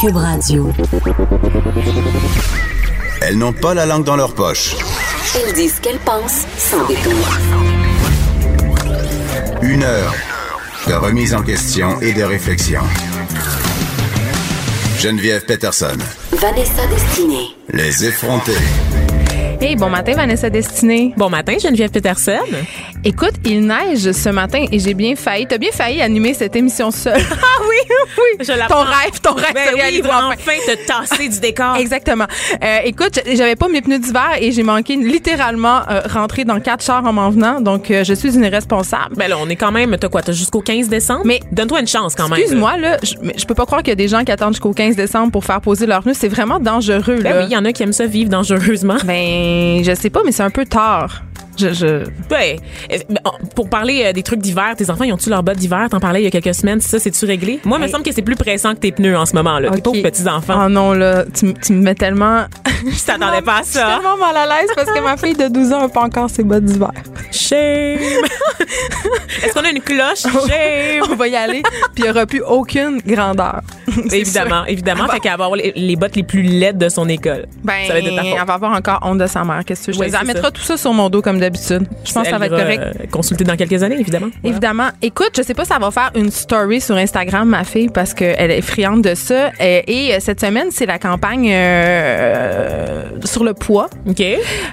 Cube Radio. Elles n'ont pas la langue dans leur poche. Elles disent ce qu'elles pensent sans détour. Une heure de remise en question et de réflexion. Geneviève Peterson. Vanessa Destinée. Les effrontés. Hey, bon matin, Vanessa Destinée. Bon matin, Geneviève Peterson. Écoute, il neige ce matin et j'ai bien failli, t'as bien failli animer cette émission seule. Ah oui, oui. Je ton rêve, ton rêve ben se oui, réalise enfin. enfin. te tasser du décor. Exactement. Euh, écoute, j'avais pas mes pneus d'hiver et j'ai manqué littéralement euh, rentrer dans quatre chars en m'en venant, donc euh, je suis une irresponsable. Ben là, on est quand même, t'as quoi, t'as jusqu'au 15 décembre? Mais- donne-toi une chance quand même. Excuse-moi, là, je, peux pas croire qu'il y a des gens qui attendent jusqu'au 15 décembre pour faire poser leurs pneus. C'est vraiment dangereux, Ben là. oui, il y en a qui aiment ça vivre dangereusement. Ben, je sais pas, mais c'est un peu tard. Je, je... Ouais. Ben, Pour parler euh, des trucs d'hiver, tes enfants, ils ont-tu leurs bottes d'hiver? T'en parlais il y a quelques semaines. Ça, c'est-tu réglé? Moi, il me semble que c'est plus pressant que tes pneus en ce moment, là. Tes Ok. pauvres petits-enfants. Oh non, là, tu, tu me mets tellement. Je t'attendais pas à Je suis ça. tellement mal à l'aise parce que ma fille de 12 ans n'a pas encore ses bottes d'hiver. Shame. Est-ce qu'on a une cloche? Shame. On va y aller, puis il n'y aura plus aucune grandeur. Évidemment, évidemment. Fait qu'elle va avoir les, les bottes les plus laides de son école. Ben, ça va être de ta faute. elle va avoir encore honte de sa mère. Qu'est-ce que je Oui, te? Elle mettra ça. tout ça sur mon dos comme d'habitude. Je pense que ça va être correct. euh, consulter dans quelques années, évidemment. Voilà. Évidemment. Écoute, je sais pas si ça va faire une story sur Instagram, ma fille, parce qu'elle est friande de ça. Euh, Et, euh, cette semaine, c'est la campagne euh, sur le poids. OK.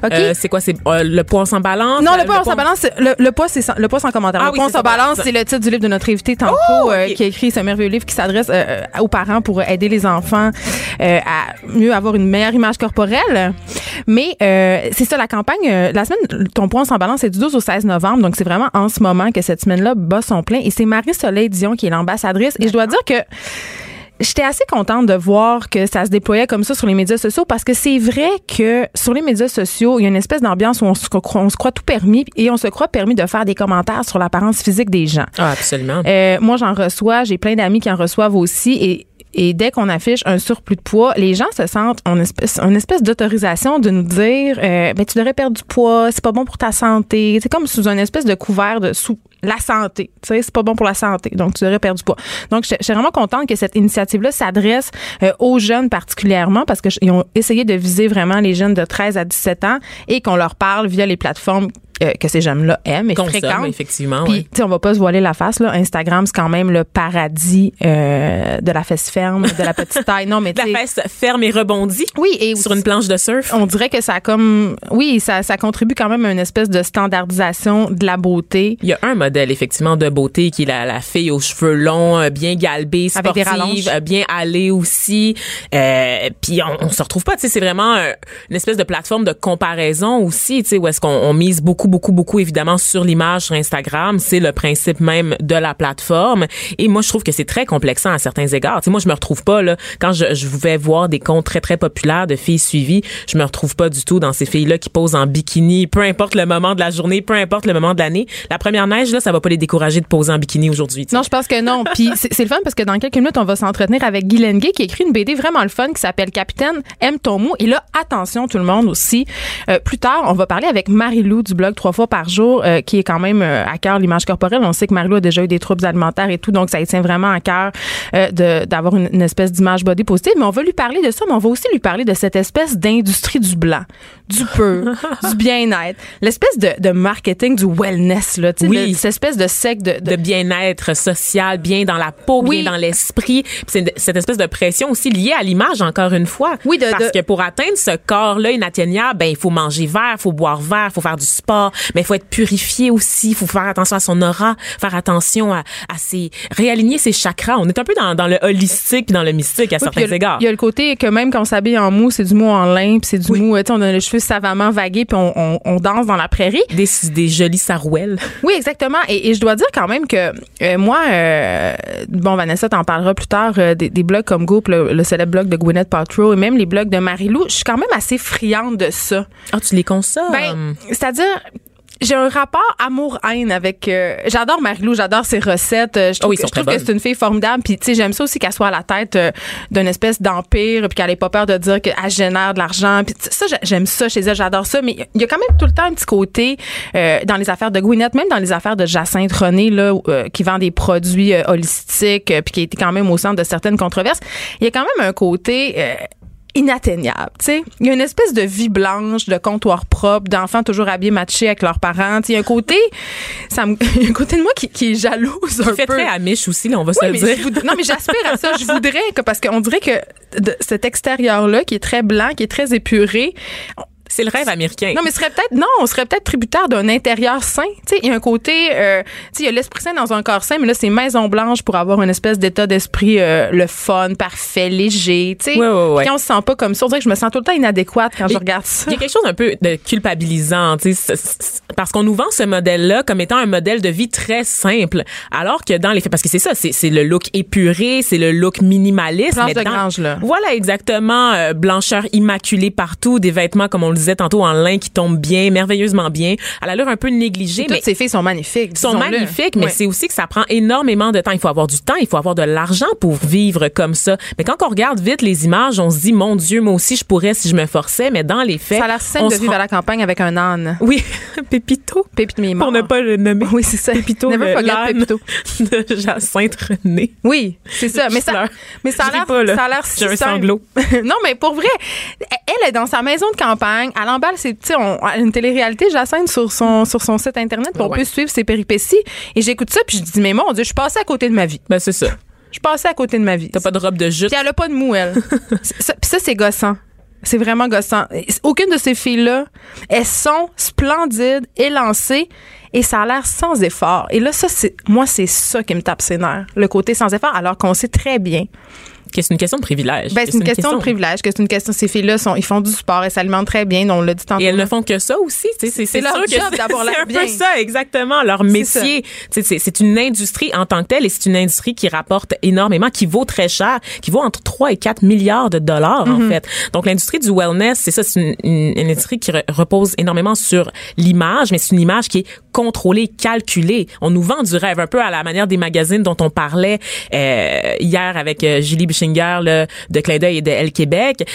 OK. Euh, c'est quoi? C'est le poids sans balance? Non, le poids, sans balance, c'est- le, le poids, c'est sans, le poids sans commentaire. Ah le oui, poids sans balance, c'est le titre du livre de notre invité tantôt, Oh, qui a écrit ce merveilleux livre qui s'adresse aux parents pour aider les enfants à mieux avoir une meilleure image corporelle. Mais c'est ça, la campagne, la semaine, ton poids sans balance, c'est du 12 au 16 novembre. Donc, c'est vraiment en ce moment que cette semaine-là bat son plein. Et c'est Marie-Soleil Dion qui est l'ambassadrice. Et je dois dire que J'étais assez contente de voir que ça se déployait comme ça sur les médias sociaux parce que c'est vrai que sur les médias sociaux, il y a une espèce d'ambiance où on se, croit, on se croit tout permis et on se croit permis de faire des commentaires sur l'apparence physique des gens. Ah, absolument. Euh, moi, j'en reçois, j'ai plein d'amis qui en reçoivent aussi et et dès qu'on affiche un surplus de poids, les gens se sentent en espèce, une espèce d'autorisation de nous dire euh, ben, tu devrais perdre du poids, c'est pas bon pour ta santé. C'est comme sous une espèce de couvert de sous la santé. Tu sais, c'est pas bon pour la santé. Donc, tu devrais perdre du poids. Donc, je je suis vraiment contente que cette initiative-là s'adresse euh, aux jeunes particulièrement parce qu'ils ont essayé de viser vraiment les jeunes de 13 à 17 ans et qu'on leur parle via les plateformes euh, que ces jeunes-là aiment et Consomme, fréquentent. effectivement. Puis, ouais. tu sais, on va pas se voiler la face, là. Instagram, c'est quand même le paradis euh, de la fesse ferme, de la petite taille. Non, mais tu La fesse ferme et rebondit Oui, et sur une planche de surf. on dirait que ça a comme. Oui, ça, ça contribue quand même à une espèce de standardisation de la beauté. Il y a un modèle effectivement de beauté qui est la, la fille aux cheveux longs, euh, bien galbée, Avec des sportive, euh, bien allée aussi. Euh, puis on, on se retrouve pas, tu sais, c'est vraiment euh, une espèce de plateforme de comparaison aussi, tu sais, où est-ce qu'on on mise beaucoup, beaucoup, beaucoup évidemment sur l'image sur Instagram. C'est le principe même de la plateforme. Et moi, je trouve que c'est très complexant à certains égards. Tu sais, moi, je me retrouve pas là quand je, je vais voir des comptes très très populaires de filles suivies. Je me retrouve pas du tout dans ces filles-là qui posent en bikini, peu importe le moment de la journée, peu importe le moment de l'année. La première neige là, ça va pas les décourager de poser en bikini aujourd'hui. Non, je pense que non. Puis c'est le fun parce que dans quelques minutes, on va s'entretenir avec Guy Lenguet qui écrit une BD vraiment le fun qui s'appelle Capitaine aime ton mot. Et là, attention tout le monde aussi. Euh, plus tard, on va parler avec Marie-Lou du blog trois fois par jour euh, qui est quand même euh, à cœur l'image corporelle. On sait que Marie-Lou a déjà eu des troubles alimentaires et tout, donc ça lui tient vraiment à cœur euh, d'avoir une, une espèce d'image body positive. Mais on va lui parler de ça, mais on va aussi lui parler de cette espèce d'industrie du blanc, du peu, du bien-être, l'espèce de, de marketing du wellness, là, Oui. cette espèce de secte de, de de bien-être social, bien dans la peau, Oui. bien dans l'esprit. C'est cette espèce de pression aussi liée à l'image, encore une fois. Oui, de- Parce que pour atteindre ce corps-là inatteignable, ben il faut manger vert, faut boire vert, faut faire du sport, corps, mais il faut être purifié aussi, il faut faire attention à son aura, faire attention à, à ses réaligner ses chakras. On est un peu dans, dans le holistique puis dans le mystique à Oui, certains il a égards. Il y a le côté que même quand on s'habille en mou, c'est du mou en lin, puis c'est du mou, euh, on a les cheveux savamment vagués, puis on, on, on danse dans la prairie. Des, des jolies sarouels. Oui, exactement. Et, et je dois dire quand même que euh, moi, euh, bon, Vanessa t'en parlera plus tard, euh, des, des blogs comme Goop, le, le célèbre blog de Gwyneth Paltrow, et même les blogs de Marilou, je suis quand même assez friande de ça. Ah, tu les consommes? Ben, c'est-à-dire. J'ai un rapport amour-haine avec. euh, j'adore Marilou, j'adore ses recettes. euh, je trouve, Oh, que- sont je trouve très que c'est une fille formidable. Puis, tu sais, j'aime ça aussi qu'elle soit à la tête euh, d'une espèce d'empire, puis qu'elle ait pas peur de dire qu'elle génère de l'argent. Puis, ça, j'ai- j'aime ça chez elle, j'adore ça. Mais il y a quand même tout le temps un petit côté euh, dans les affaires de Gwyneth, même dans les affaires de Jacinthe René, là, euh, qui vend des produits holistiques, puis qui était quand même au centre de certaines controverses. Il y a quand même un côté. Inatteignable, tu sais. Il y a une espèce de vie blanche, de comptoir propre, d'enfants toujours habillés matchés avec leurs parents. Il y a un côté, ça me, il y a un côté de moi qui, qui est jalouse un Tu fais peu. très amiche aussi, là, on va se le dire. voudrais- non, mais j'aspire à ça. Je voudrais que, parce qu'on dirait que de cet extérieur-là, qui est très blanc, qui est très épuré, C'est le rêve américain. non, mais ce serait peut-être non, on serait peut-être tributaire d'un intérieur sain. Tu sais, il y a un côté, euh, tu sais, il y a l'esprit sain dans un corps sain, mais là c'est Maison Blanche pour avoir une espèce d'état d'esprit euh, le fun, parfait, léger. Tu sais, Ouais, ouais, ouais. Quand on se sent pas comme ça, on dirait que je me sens tout le temps inadéquate quand je regarde ça. Il y a quelque chose un peu de culpabilisant, tu sais, parce qu'on nous vend ce modèle-là comme étant un modèle de vie très simple, alors que dans les faits, parce que c'est ça, c'est le look épuré, c'est le look minimaliste. Planche mais de dans- grange, là. Voilà, exactement. euh, blancheur immaculée partout, des vêtements, comme on le disait tantôt, en lin qui tombent bien, merveilleusement bien, à l'allure un peu négligée, Toutes mais ces filles sont magnifiques. sont magnifiques, mais c'est aussi que ça prend énormément de temps. Il faut avoir du temps, il faut avoir de l'argent pour vivre comme ça. Mais quand on regarde vite les images, on se dit, mon Dieu, moi aussi, je pourrais si je me forçais, mais dans les faits. Ça a l'air simple de vivre à la campagne avec un âne. Oui, Pépito. Pépito mais Pour ne pas le nommer. Oui, c'est ça. Pépito, Never le- Pépito. de Jacinthe René. Oui, c'est ça. Mais ça, mais ça a l'air, ça a l'air un sanglot. non, mais pour vrai, elle est dans sa maison de campagne. Elle emballe, c'est, on- une télé-réalité, Jacinthe, sur son, sur son site internet, on Ouais. peut suivre ses péripéties. Et j'écoute ça, puis je dis, mais mon Dieu, je suis passée à côté de ma vie. Ben, c'est ça. Je suis passée à côté de ma vie. T'as pas de robe de jute. Puis elle a pas de mou, elle. Ça, puis ça, c'est gossant. C'est vraiment gossant. Aucune de ces filles-là, elles sont splendides, élancées, et ça a l'air sans effort. Et là, ça, c'est, moi, c'est ça qui me tape ses nerfs. Le côté sans effort, alors qu'on sait très bien Que c'est une question de privilège. Ben, c'est une question de privilège, que c'est une question. Ces filles-là, sont, ils font du sport et s'alimentent très bien. On l'a dit tantôt. Et elles ne font que ça aussi. C'est leur job c'est- d'avoir c'est un bien. peu ça, exactement. Leur métier. C'est c'est une industrie en tant que telle et c'est une industrie qui rapporte énormément, qui vaut très cher, qui vaut entre 3 et 4 milliards de dollars, en fait. Donc, l'industrie du wellness, c'est ça, c'est une, une- une industrie qui re- repose énormément sur l'image, mais c'est une image qui est contrôlée, calculée. On nous vend du rêve un peu à la manière des magazines dont on parlait euh, hier avec euh, Julie Bischinger là, de Clin d'œil et de Elle Québec.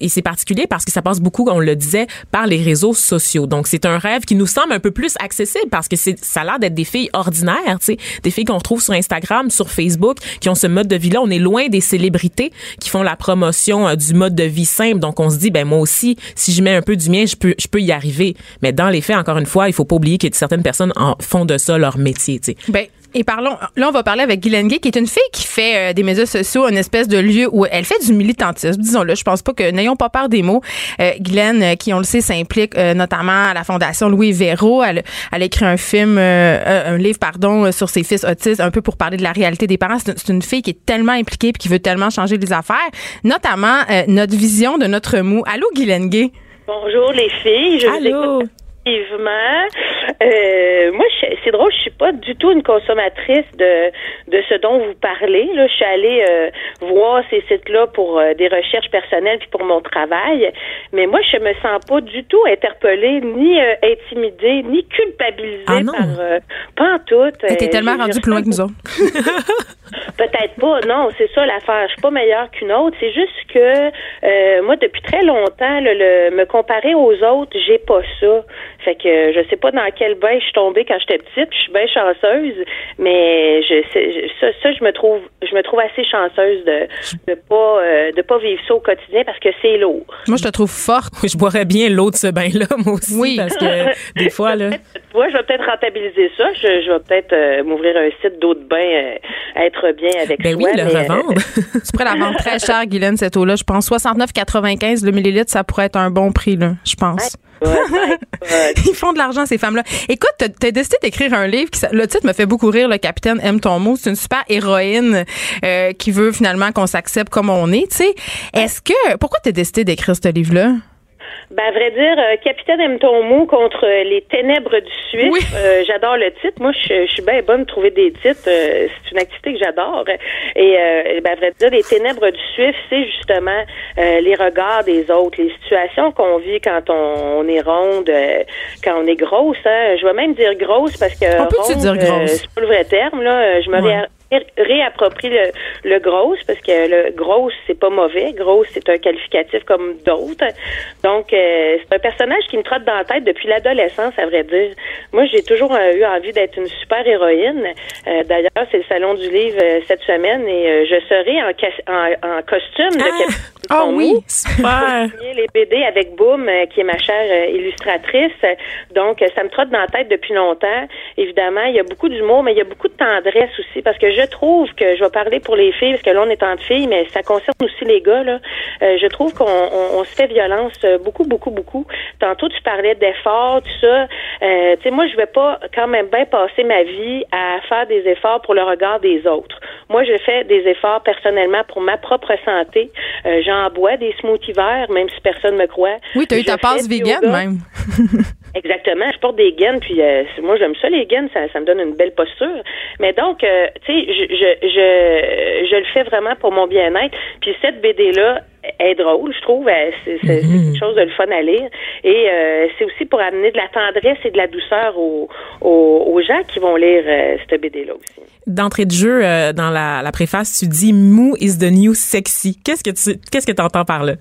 Et c'est particulier parce que ça passe beaucoup, on le disait, par les réseaux sociaux. Donc, c'est un rêve qui nous semble un peu plus accessible parce que ça a l'air d'être des filles ordinaires, tu sais, des filles qu'on trouve sur Instagram, sur Facebook, qui ont ce mode de vie-là. On est loin des célébrités qui font la promotion euh, du mode de vie simple. Donc, on se dit, ben moi aussi, si je mets un peu du mien, je peux, je peux y arriver. Mais dans les faits, encore une fois, il faut pas oublier que certaines personnes font de ça leur métier, tu sais. Ben, et parlons, là, on va parler avec Guylaine Gay, qui est une fille qui fait euh, des médias sociaux une espèce de lieu où elle fait du militantisme, disons-le. Je pense pas que, n'ayons pas peur des mots. Euh, Guylaine, euh, qui, on le sait, s'implique euh, notamment à la Fondation Louis Véro. Elle, elle a écrit un film, euh, un livre, pardon, sur ses fils autistes, un peu pour parler de la réalité des parents. C'est une, fille qui est tellement impliquée puis qui veut tellement changer les affaires, notamment euh, notre vision de notre mou. Allô, Guylaine Gay? Bonjour les filles, je vous Allô? écoute activement. Euh, moi, je- c'est drôle, je suis pas du tout une consommatrice de de ce dont vous parlez. Là, je suis allée euh, voir ces sites-là pour euh, des recherches personnelles puis pour mon travail, mais moi, je me sens pas du tout interpellée, ni euh, intimidée, ni culpabilisée Ah non? par euh, pas en tout. Était Euh, tellement je plus loin que nous autres. Peut-être pas, non, c'est ça l'affaire. Je suis pas meilleure qu'une autre. C'est juste que euh, moi, depuis très longtemps, le- me comparer aux autres, j'ai pas ça. Fait que je sais pas dans quel bain je suis tombée quand j'étais petite. puis Je suis bien chanceuse, mais je sais ça, ça, je me trouve, je me trouve assez chanceuse de de pas euh, de pas vivre ça au quotidien parce que c'est lourd. Moi, je te trouve forte. Je boirais bien l'eau de ce bain-là, moi aussi, Oui. parce que des fois, là... Moi, je vais peut-être rentabiliser ça. Je, je vais peut-être euh, m'ouvrir un site d'eau de bain, euh, être bien avec Ben oui, le mais, euh, revendre. Tu pourrais la vendre très cher, Guylaine, cette eau-là. Je pense 69,95 le millilitre, ça pourrait être un bon prix, là, je pense. Ouais, ouais, Ils font de l'argent, ces femmes-là. Écoute, t'as as décidé d'écrire un livre qui, le titre me fait beaucoup rire, Le Capitaine aime ton mot. C'est une super héroïne euh, qui veut finalement qu'on s'accepte comme on est, tu sais. Est-ce que, pourquoi t'as décidé d'écrire ce livre-là? Ben, à vrai dire, euh, Capitaine aime ton mot contre les ténèbres du Suisse. Euh, j'adore le titre. Moi, je, suis bien bonne de trouver des titres. Euh, c'est une activité que j'adore. Et ben, à vrai dire, les ténèbres du Suisse, c'est justement les regards des autres, les situations qu'on vit quand on, est ronde, quand on est grosse. Hein. Je vais même dire grosse parce que on peut dire grosse? c'est pas le vrai terme. Là. Je me réapproprie le, le grosse parce que le grosse c'est pas mauvais. Grosse c'est un qualificatif comme d'autres. Donc euh, c'est un personnage qui me trotte dans la tête depuis l'adolescence à vrai dire. Moi j'ai toujours euh, eu envie d'être une super héroïne euh, d'ailleurs c'est le salon du livre cette semaine et je serai en, en, en costume de ah, ah oui super les BD avec Boom qui est ma chère illustratrice donc ça me trotte dans la tête depuis longtemps évidemment il y a beaucoup d'humour mais il y a beaucoup de tendresse aussi parce que je trouve que je vais parler pour les filles, parce que là, on est entre filles, mais ça concerne aussi les gars, là. Euh, je trouve qu'on on, se fait violence euh, beaucoup, beaucoup, beaucoup. Tantôt, tu parlais d'efforts, tout ça. Euh, tu sais, moi, je vais pas quand même bien passer ma vie à faire des efforts pour le regard des autres. Moi, je fais des efforts personnellement pour ma propre santé. J'en bois des smoothies verts, même si personne me croit. Oui, tu as eu ta passe vegan, même. Exactement. Je porte des gaines, puis moi j'aime ça les gaines, ça, ça me donne une belle posture. Mais donc, tu sais, je, je, je, je le fais vraiment pour mon bien-être. Puis cette BD-là est drôle, je trouve. C'est mm-hmm. quelque chose de le fun à lire. Et euh, c'est aussi pour amener de la tendresse et de la douceur aux, aux, gens qui vont lire euh, cette BD-là aussi. D'entrée de jeu, euh, dans la, la préface, tu dis « Mou is the new sexy ». Qu'est-ce que tu qu'est-ce que entends par là?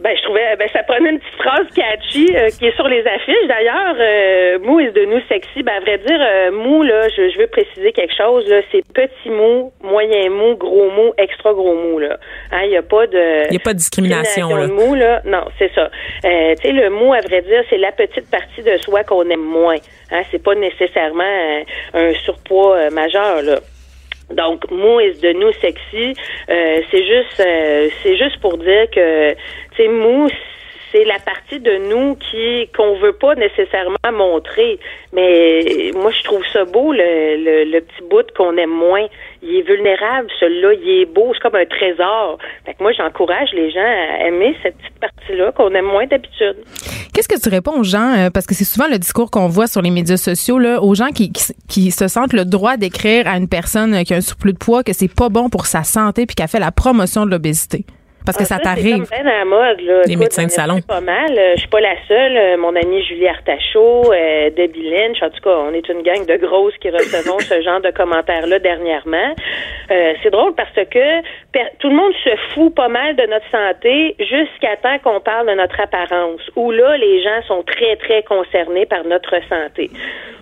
Ben, je trouvais, ben, ça prenait une petite phrase catchy euh, qui est sur les affiches. D'ailleurs, euh, mou is de nous sexy. Ben, à vrai dire, euh, mou, là, je, veux préciser quelque chose, là. C'est petit mou, moyen mou, gros mou, extra gros mou, là. Hein, il n'y a pas de. Il a pas de discrimination, là. mou, là. Non, c'est ça. tu sais, le mou, à vrai dire, c'est la petite partie de soi qu'on aime moins. Hein, c'est pas nécessairement un surpoids majeur, là. Donc, mou is de nous sexy, euh, c'est juste, euh, c'est juste pour dire que, tu sais, mou, c'est la partie de nous qui qu'on veut pas nécessairement montrer. Mais moi, je trouve ça beau, le, petit bout qu'on aime moins. Il est vulnérable, celui-là, il est beau, c'est comme un trésor. Fait que moi, j'encourage les gens à aimer cette petite partie-là qu'on aime moins d'habitude. Qu'est-ce que tu réponds aux gens, euh, parce que c'est souvent le discours qu'on voit sur les médias sociaux, là, aux gens qui, qui, se sentent le droit d'écrire à une personne qui a un surplus de poids que c'est pas bon pour sa santé puis qui a fait la promotion de l'obésité? Parce que ah, ça, t'arrive. C'est la mode, là. Les médecins de salon. Pas mal. Euh, je suis pas la seule. Euh, mon amie Julie Artachot, euh, Debbie Lynch, en tout cas, on est une gang de grosses qui recevons ce genre de commentaires-là dernièrement. c'est drôle parce que tout le monde se fout pas mal de notre santé jusqu'à temps qu'on parle de notre apparence, où là, les gens sont très, très concernés par notre santé.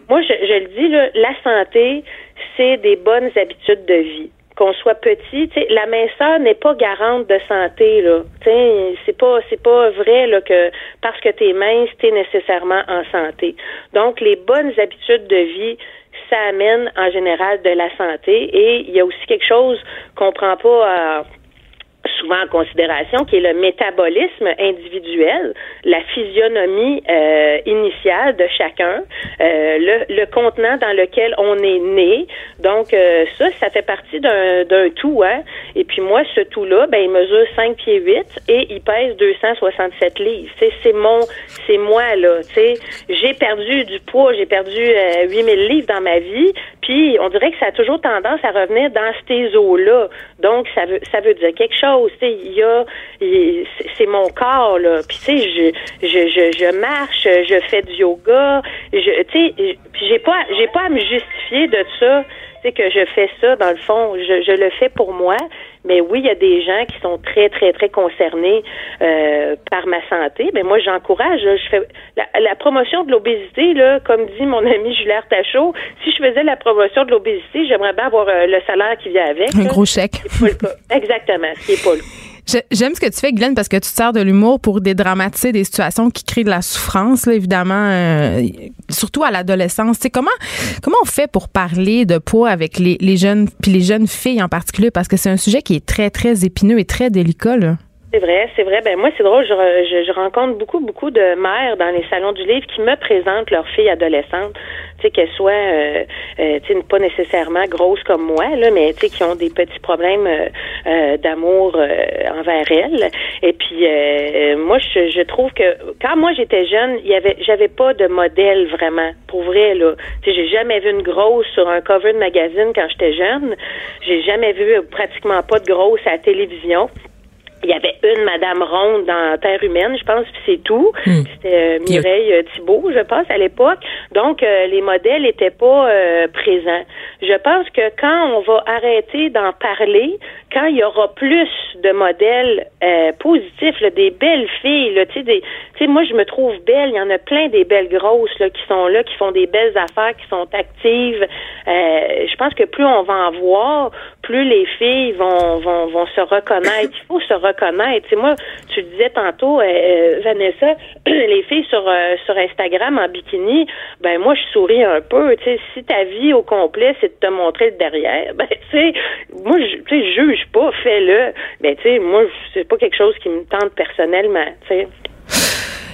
Moi, je, je le dis, là, la santé, c'est des bonnes habitudes de vie qu'on soit petit, la minceur n'est pas garante de santé là. c'est pas c'est pas vrai là que parce que tu es mince, tu es nécessairement en santé. Donc les bonnes habitudes de vie ça amène en général de la santé et il y a aussi quelque chose qu'on prend pas souvent en considération, qui est le métabolisme individuel, la physionomie euh, initiale de chacun, euh, le, le, contenant dans lequel on est né. Donc euh, ça, ça fait partie d'un, tout. Hein? Et puis moi, ce tout-là, ben, il mesure 5 pieds 8 et il pèse 267 livres. C'est, mon, c'est moi là. J'ai perdu du poids, j'ai perdu 8000 livres dans ma vie. Puis on dirait que ça a toujours tendance à revenir dans ces eaux-là. Donc ça veut, ça veut dire quelque chose il y a, c'est mon corps là. Puis tu sais, je, je, je, je, marche, je fais du yoga. Je, tu sais, j'ai pas, j'ai pas à me justifier de ça. Sais que je fais ça dans le fond, je, je le fais pour moi. Mais oui, il y a des gens qui sont très, très, très concernés euh, par ma santé. Mais moi, j'encourage. Je fais la, promotion de l'obésité, là, comme dit mon ami Juliette Tachot, si je faisais la promotion de l'obésité, j'aimerais bien avoir euh, le salaire qui vient avec. Un gros chèque. Exactement, ce qui n'est pas le J'aime ce que tu fais, Glenn, parce que tu te sers de l'humour pour dédramatiser des situations qui créent de la souffrance, là, évidemment, euh, surtout à l'adolescence. Tu comment comment on fait pour parler de poids avec les, jeunes puis les jeunes filles en particulier, parce que c'est un sujet qui est très très épineux et très délicat. Là. C'est vrai, c'est vrai. Ben moi, c'est drôle. Je, je, je rencontre beaucoup, beaucoup de mères dans les salons du livre qui me présentent leurs filles adolescentes. Sais qu'elles soient, euh, euh, tu sais, pas nécessairement grosses comme moi, là, mais tu sais qui ont des petits problèmes euh, euh, d'amour euh, envers elles. Et puis, moi, je, je trouve que quand moi j'étais jeune, il y avait, j'avais pas de modèle vraiment, pour vrai là. Tu sais, j'ai jamais vu une grosse sur un cover de magazine quand j'étais jeune. J'ai jamais vu pratiquement pas de grosse à la télévision. Il y avait une Madame Ronde dans Terre humaine, je pense, puis c'est tout. Puis C'était euh, Mireille euh, Thibault, je pense, à l'époque. Donc, euh, les modèles n'étaient pas euh, présents. Je pense que quand on va arrêter d'en parler, quand il y aura plus de modèles euh, positifs, là, des belles filles, là, tu sais, des- tu sais, moi, je me trouve belle. Il y en a plein des belles grosses là, qui sont là, qui font des belles affaires, qui sont actives. Euh, je pense que plus on va en voir, plus les filles vont, vont, vont se reconnaître. Il faut se reconnaître. Tu sais, moi, tu disais tantôt, euh, euh, Vanessa, les filles sur, euh, sur Instagram en bikini, ben moi, je souris un peu. Tu sais, si ta vie au complet, c'est de te montrer le derrière, ben tu sais, moi, je, sais, juge pas, fais-le. Ben tu sais, moi, c'est pas quelque chose qui me tente personnellement. Tu sais.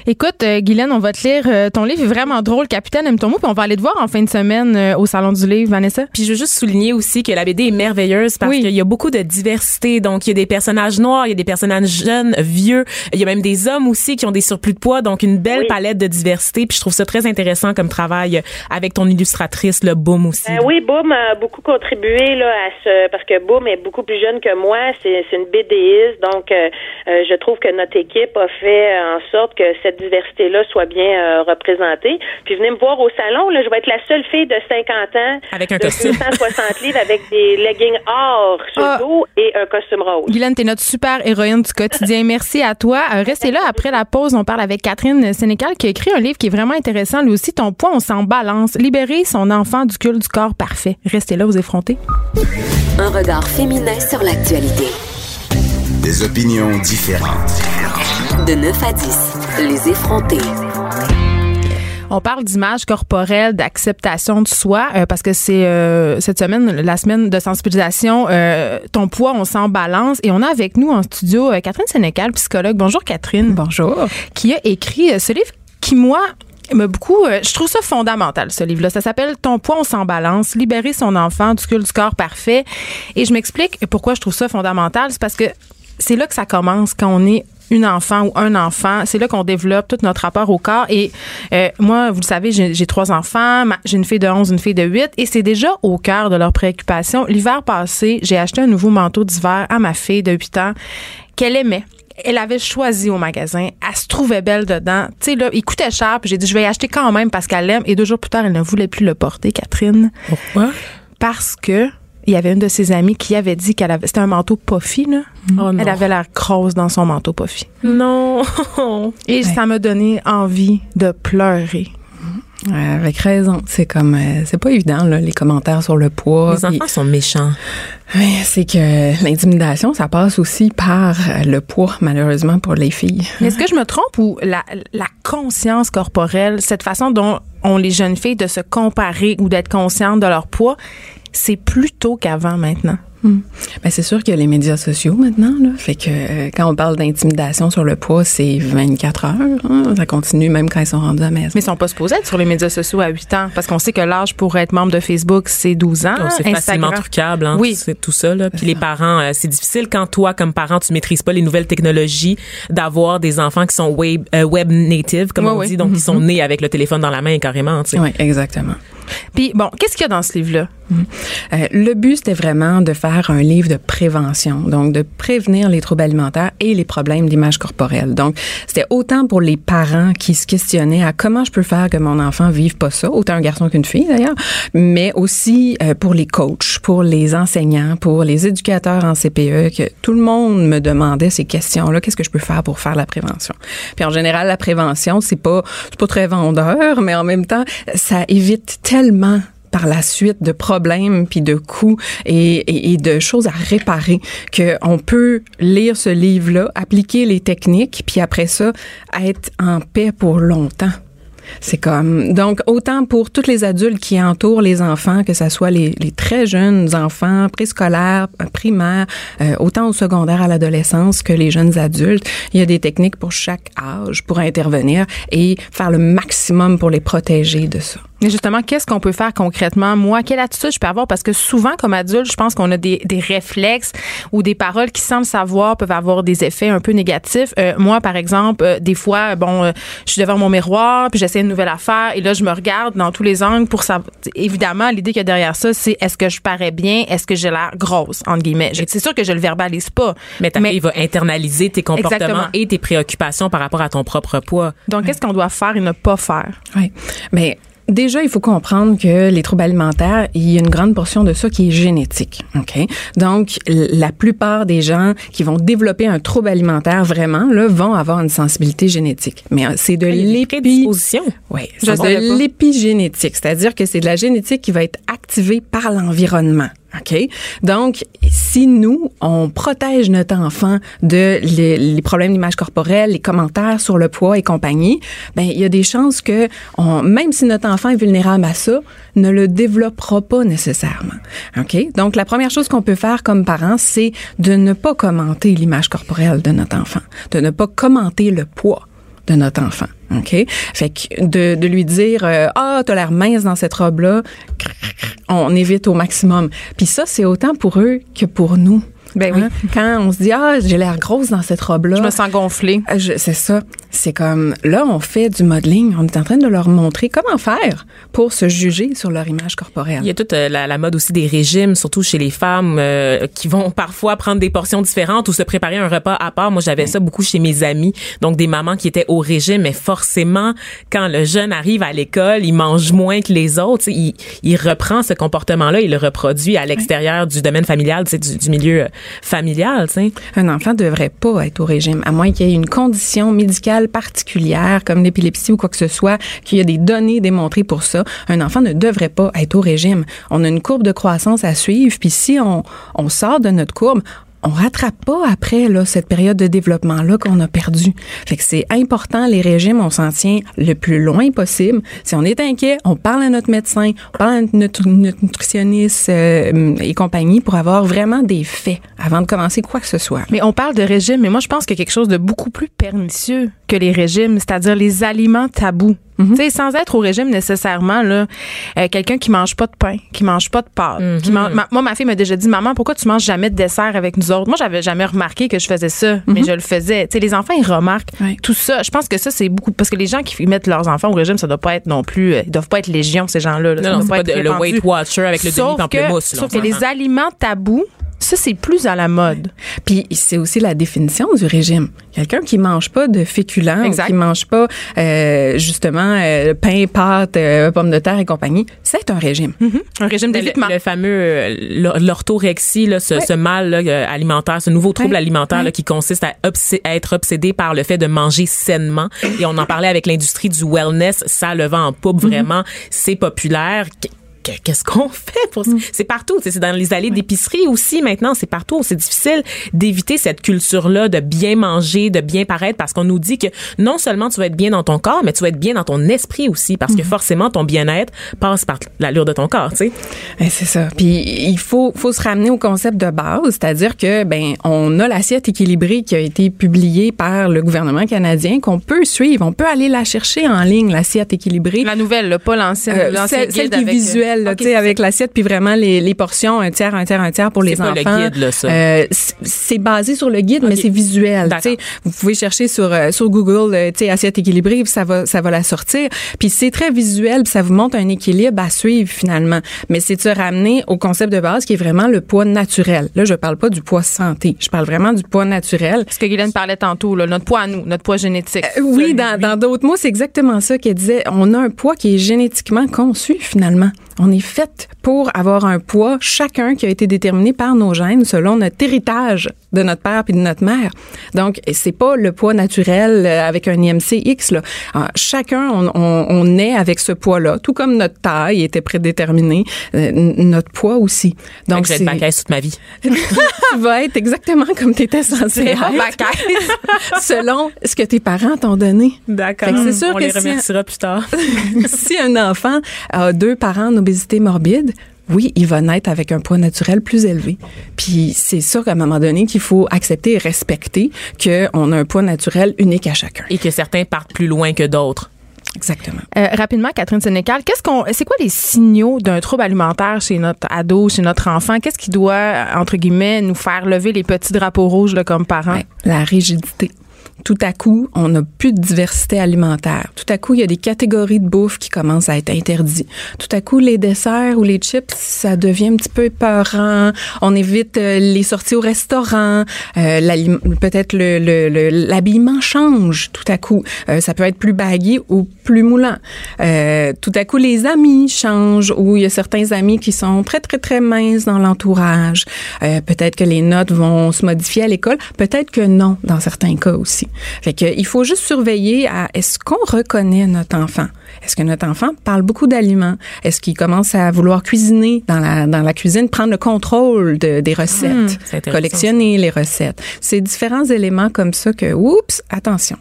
Écoute, euh, Guylaine, on va te lire. euh, ton livre est vraiment drôle, Capitaine aime ton mot, puis on va aller te voir en fin de semaine euh, au Salon du Livre, Vanessa. Puis je veux juste souligner aussi que la BD est merveilleuse parce Oui. qu'il y a beaucoup de diversité. Donc il y a des personnages noirs, il y a des personnages jeunes, vieux, il y a même des hommes aussi qui ont des surplus de poids. Donc une belle Oui. palette de diversité. Puis je trouve ça très intéressant comme travail avec ton illustratrice, le Boom aussi. Euh, oui, Boom a beaucoup contribué là, à ce parce que Boom est beaucoup plus jeune que moi. C'est c'est une BDiste, donc euh, euh, je trouve que notre équipe a fait en sorte que cette diversité-là soit bien euh, représentée. Puis venez me voir au salon. Là, je vais être la seule fille de 50 ans Avec un de costume. 260 livres avec des leggings or sur Ah. le dos et un costume rose. Guylaine, t'es notre super héroïne du quotidien. Merci à toi. Euh, restez là. Après la pause, on parle avec Catherine Sénécal qui a écrit un livre qui est vraiment intéressant. Lui aussi, Ton poids, on s'en balance. Libérer son enfant du culte du corps parfait. Restez là, vous effrontez. Un regard féminin sur l'actualité. Des opinions différentes. De 9 à 10, les effrontés. On parle d'image corporelle, d'acceptation de soi, euh, parce que c'est euh, cette semaine, la semaine de sensibilisation, euh, ton poids, on s'en balance. Et on a avec nous en studio euh, Catherine Sénécal, psychologue. Bonjour Catherine. Bonjour. Qui a écrit euh, ce livre qui, moi, m'a beaucoup... euh, je trouve ça fondamental, ce livre-là. Ça s'appelle Ton poids, on s'en balance, libérer son enfant du culte du corps parfait. Et je m'explique pourquoi je trouve ça fondamental. C'est parce que c'est là que ça commence quand on est une enfant ou un enfant, c'est là qu'on développe tout notre rapport au corps. Et euh, moi, vous le savez, j'ai trois enfants, j'ai une fille de 11, une fille de 8, et c'est déjà au cœur de leurs préoccupations. L'hiver passé, j'ai acheté un nouveau manteau d'hiver à ma fille de 8 ans qu'elle aimait. Elle avait choisi au magasin. Elle se trouvait belle dedans. Tu sais, là, il coûtait cher. Puis j'ai dit, je vais y acheter quand même parce qu'elle l'aime. Et deux jours plus tard, elle ne voulait plus le porter, Catherine Pourquoi? parce que il y avait une de ses amies qui avait dit qu'elle avait c'était un manteau puffy là. Oh non. Elle avait l'air grosse dans son manteau puffy. Non. Et ça m'a donné envie de pleurer. Ouais, avec raison. C'est comme, euh, c'est pas évident, là, les commentaires sur le poids. Les enfants Puis, sont méchants. ouais, c'est que l'intimidation, ça passe aussi par euh, le poids, malheureusement, pour les filles. Est-ce que je me trompe ou la, la conscience corporelle, cette façon dont ont les jeunes filles de se comparer ou d'être conscientes de leur poids, c'est plus tôt qu'avant maintenant? Ben, c'est sûr qu'il y a les médias sociaux maintenant, là. Fait que euh, quand on parle d'intimidation sur le poids, c'est 24 heures. hein. Ça continue même quand ils sont rendus à la maison. Mais ils sont pas supposés être sur les médias sociaux à 8 ans parce qu'on sait que l'âge pour être membre de Facebook, c'est 12 ans. Donc, c'est facilement trucable, hein, Oui. c'est tout ça. Là. Puis les parents, euh, c'est difficile quand toi, comme parent, tu maîtrises pas les nouvelles technologies, d'avoir des enfants qui sont web, euh, web native, comme Ouais, on dit, donc qui sont nés avec le téléphone dans la main carrément. tu sais. Oui, exactement. Puis bon, qu'est-ce qu'il y a dans ce livre-là? Euh, le but, c'était vraiment de faire un livre de prévention, donc de prévenir les troubles alimentaires et les problèmes d'image corporelle. Donc, c'était autant pour les parents qui se questionnaient à comment je peux faire que mon enfant vive pas ça, autant un garçon qu'une fille d'ailleurs, mais aussi euh, pour les coachs, pour les enseignants, pour les éducateurs en CPE, que tout le monde me demandait ces questions-là. Qu'est-ce que je peux faire pour faire la prévention? Puis en général, la prévention, c'est pas, c'est pas très vendeur, mais en même temps, ça évite tellement par la suite de problèmes puis de coûts et, de choses à réparer que on peut lire ce livre-là, appliquer les techniques puis après ça être en paix pour longtemps. C'est comme donc autant pour tous les adultes qui entourent les enfants, que ce soit les, très jeunes enfants préscolaires, primaires, euh, autant au secondaire à l'adolescence que les jeunes adultes. Il y a des techniques pour chaque âge pour intervenir et faire le maximum pour les protéger de ça. Mais justement, qu'est-ce qu'on peut faire concrètement? Moi, quelle attitude je peux avoir? Parce que souvent, comme adulte, je pense qu'on a des, des réflexes ou des paroles qui semblent savoir peuvent avoir des effets un peu négatifs. Euh, moi, par exemple, euh, des fois, bon, euh, je suis devant mon miroir, puis j'essaie une nouvelle affaire, et là, je me regarde dans tous les angles pour savoir. Évidemment, l'idée qu'il y a derrière ça, c'est est-ce que je parais bien? Est-ce que j'ai l'air grosse, entre guillemets? C'est sûr que je le verbalise pas. Mais ta fille va internaliser tes comportements Exactement. et tes préoccupations par rapport à ton propre poids. Donc, qu'est-ce qu'on doit faire et ne pas faire? Oui. Mais déjà, il faut comprendre que les troubles alimentaires, il y a une grande portion de ça qui est génétique. OK? Donc, la plupart des gens qui vont développer un trouble alimentaire vraiment, là, vont avoir une sensibilité génétique. Mais euh, c'est de Il y a des l'épi... prédispositions. Oui, c'est de l'épigénétique, c'est-à-dire que c'est de la génétique qui va être activée par l'environnement. OK? Donc, si nous, on protège notre enfant de les, problèmes d'image corporelle, les commentaires sur le poids et compagnie, ben, il y a des chances que, même si notre enfant est vulnérable à ça, ne le développera pas nécessairement. OK? Donc, la première chose qu'on peut faire comme parents, c'est de ne pas commenter l'image corporelle de notre enfant, de ne pas commenter le poids de notre enfant. OK? Fait que de, de lui dire euh, Ah, t'as l'air mince dans cette robe-là, on évite au maximum. Puis ça, c'est autant pour eux que pour nous. Ben oui. Hein? Quand on se dit Ah, j'ai l'air grosse dans cette robe-là. Je me sens gonflée. Euh, C'est ça. C'est comme là, on fait du modeling. On est en train de leur montrer comment faire pour se juger sur leur image corporelle. Il y a toute euh, la, la mode aussi des régimes, surtout chez les femmes euh, qui vont parfois prendre des portions différentes ou se préparer un repas à part. Moi, j'avais ça beaucoup chez mes amis, donc des mamans qui étaient au régime, mais forcément, quand le jeune arrive à l'école, il mange moins que les autres. Il, il reprend ce comportement-là, il le reproduit à l'extérieur du domaine familial, du, du milieu familial. tu sais. Un enfant devrait pas être au régime, à moins qu'il y ait une condition médicale particulière, comme l'épilepsie ou quoi que ce soit, qu'il y a des données démontrées pour ça. Un enfant ne devrait pas être au régime. On a une courbe de croissance à suivre, puis si on, on sort de notre courbe, on rattrape pas après là cette période de développement là qu'on a perdu. Fait que c'est important les régimes, on s'en tient le plus loin possible. Si on est inquiet, on parle à notre médecin, on parle à notre, nutritionniste euh, et compagnie pour avoir vraiment des faits avant de commencer quoi que ce soit. Mais on parle de régime, mais moi, je pense a quelque chose de beaucoup plus pernicieux que les régimes, c'est-à-dire les aliments tabous. Sais, sans être au régime nécessairement, là, euh, quelqu'un qui mange pas de pain, qui mange pas de pâtes, qui mange, ma- moi, ma fille m'a déjà dit, maman, pourquoi tu manges jamais de dessert avec nous autres? Moi, j'avais jamais remarqué que je faisais ça, mais je le faisais. Les enfants, ils remarquent tout ça. Je pense que ça, c'est beaucoup, parce que les gens qui mettent leurs enfants au régime, ça doit pas être non plus, euh, ils doivent pas être légion, ces gens-là. là. Non, non, pas de- le. Weight Watcher avec le demi-pamplemousse. Sauf que les aliments tabous, ça, c'est plus à la mode. Puis c'est aussi la définition du régime. Quelqu'un qui mange pas de féculents, Exact. qui mange pas euh, justement euh, pain, pâtes, euh, pommes de terre et compagnie, c'est un régime. Un régime Le, d'évitement. le fameux euh, l'or- l'orthorexie, ce, ce mal là, alimentaire, ce nouveau trouble Ouais. alimentaire là, qui consiste à, obsé- à être obsédé par le fait de manger sainement. Et on en parlait avec l'industrie du wellness, ça le vent en poupe vraiment, c'est populaire. Qu- que- Qu'est-ce qu'on fait pour ça? C'est partout, tu sais, c'est dans les allées d'épicerie aussi maintenant, c'est partout. C'est difficile d'éviter cette culture-là de bien manger, de bien paraître parce qu'on nous dit que non seulement tu vas être bien dans ton corps, mais tu vas être bien dans ton esprit aussi parce que forcément ton bien-être passe par l'allure de ton corps, tu sais. Eh, c'est ça. Puis il faut, faut se ramener au concept de base, c'est-à-dire que ben on a l'assiette équilibrée qui a été publiée par le gouvernement canadien qu'on peut suivre. On peut aller la chercher en ligne, l'assiette équilibrée. La nouvelle, là, pas l'ancienne. Euh, l'ancienne celle, celle qui est euh, visuelle, tu sais, c'est avec l'assiette, puis vraiment les, les portions, un tiers, un tiers, un tiers pour les pas enfants. le guide, là, ça. Euh, c'est basé sur le guide, mais c'est visuel. Vous pouvez chercher sur euh, sur Google, euh, tu sais, assiette équilibrée, puis ça va ça va la sortir. Puis c'est très visuel, puis ça vous montre un équilibre à suivre finalement. Mais c'est de se ramener au concept de base qui est vraiment le poids naturel. Là, je parle pas du poids santé, je parle vraiment du poids naturel. Ce que Guylaine parlait tantôt, là, notre poids à nous, notre poids génétique. Euh, oui, dans dans d'autres mots, c'est exactement ça qu'elle disait. On a un poids qui est génétiquement conçu finalement. On est fait pour avoir un poids chacun qui a été déterminé par nos gènes selon notre héritage de notre père puis de notre mère. Donc c'est pas le poids naturel euh, avec un IMC X là. Alors, chacun on, on, on est avec ce poids là, tout comme notre taille était prédéterminée, euh, notre poids aussi. Donc, je vais être bacaise toute ma vie. tu vas être exactement comme tu étais censé être selon ce que tes parents t'ont donné. D'accord. C'est sûr On que les si- remerciera plus tard. si un enfant a deux parents en obésité morbide, oui, il va naître avec un poids naturel plus élevé. Puis c'est sûr qu'à un moment donné qu'il faut accepter et respecter qu'on a un poids naturel unique à chacun. Et que certains partent plus loin que d'autres. Exactement. Euh, rapidement, Catherine Sénécal, qu'est-ce qu'on, c'est quoi les signaux d'un trouble alimentaire chez notre ado, chez notre enfant? Qu'est-ce qui doit, entre guillemets, nous faire lever les petits drapeaux rouges là, comme parents? Ouais, la rigidité. Tout à coup, on n'a plus de diversité alimentaire. Tout à coup, il y a des catégories de bouffe qui commencent à être interdites. Tout à coup, les desserts ou les chips, ça devient un petit peu épeurant. On évite euh, les sorties au restaurant. Euh, Peut-être le, le- le- l'habillement change tout à coup. Euh, ça peut être plus baggy ou plus moulant. Euh, tout à coup, les amis changent ou il y a certains amis qui sont très, très, très minces dans l'entourage. Euh, peut-être que les notes vont se modifier à l'école. Peut-être que non, dans certains cas aussi. Fait que, il faut juste surveiller à est-ce qu'on reconnaît notre enfant? Est-ce que notre enfant parle beaucoup d'aliments? Est-ce qu'il commence à vouloir cuisiner dans la, dans la cuisine, prendre le contrôle de- des recettes, intéressant. collectionner les recettes? C'est différents éléments comme ça que, oups, attention.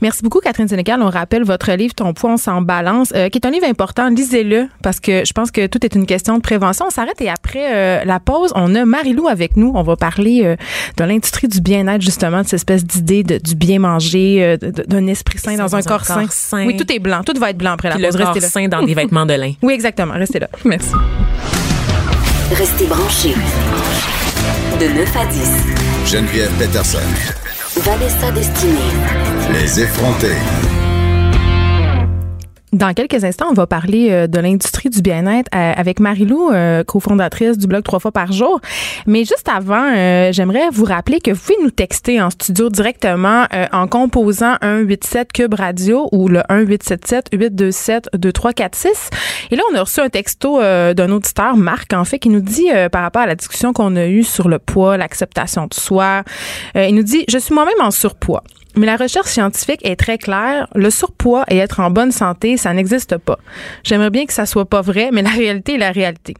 Merci beaucoup, Catherine Sénécal. On rappelle votre livre Ton poids, on s'en balance, euh, qui est un livre important. Lisez-le parce que je pense que tout est une question de prévention. On s'arrête et après euh, la pause, on a Marie-Lou avec nous. On va parler euh, de l'industrie du bien-être, justement, de cette espèce d'idée de, du bien manger, euh, d'un esprit sain dans, un corps sain. sain. Oui, tout est blanc. Tout va être blanc après la Puis le pause. corps Restez là. sain dans des vêtements de lin. Oui, exactement. Restez là. Merci. Restez branchés. De 9 à 10. Geneviève Peterson. Vanessa Destinée. Les. Dans quelques instants, on va parler euh, de l'industrie du bien-être euh, avec Marie-Lou, euh, cofondatrice du blog Trois fois par jour. Mais juste avant, j'aimerais vous rappeler que vous pouvez nous texter en studio directement en composant un 87 Cube Radio ou le 1877 827 2346. Et là, on a reçu un texto d'un auditeur, Marc, en fait, qui nous dit par rapport à la discussion qu'on a eue sur le poids, l'acceptation de soi, il nous dit, je suis moi-même en surpoids. Mais la recherche scientifique est très claire. Le surpoids et être en bonne santé, ça n'existe pas. J'aimerais bien que ça soit pas vrai, mais la réalité est la réalité.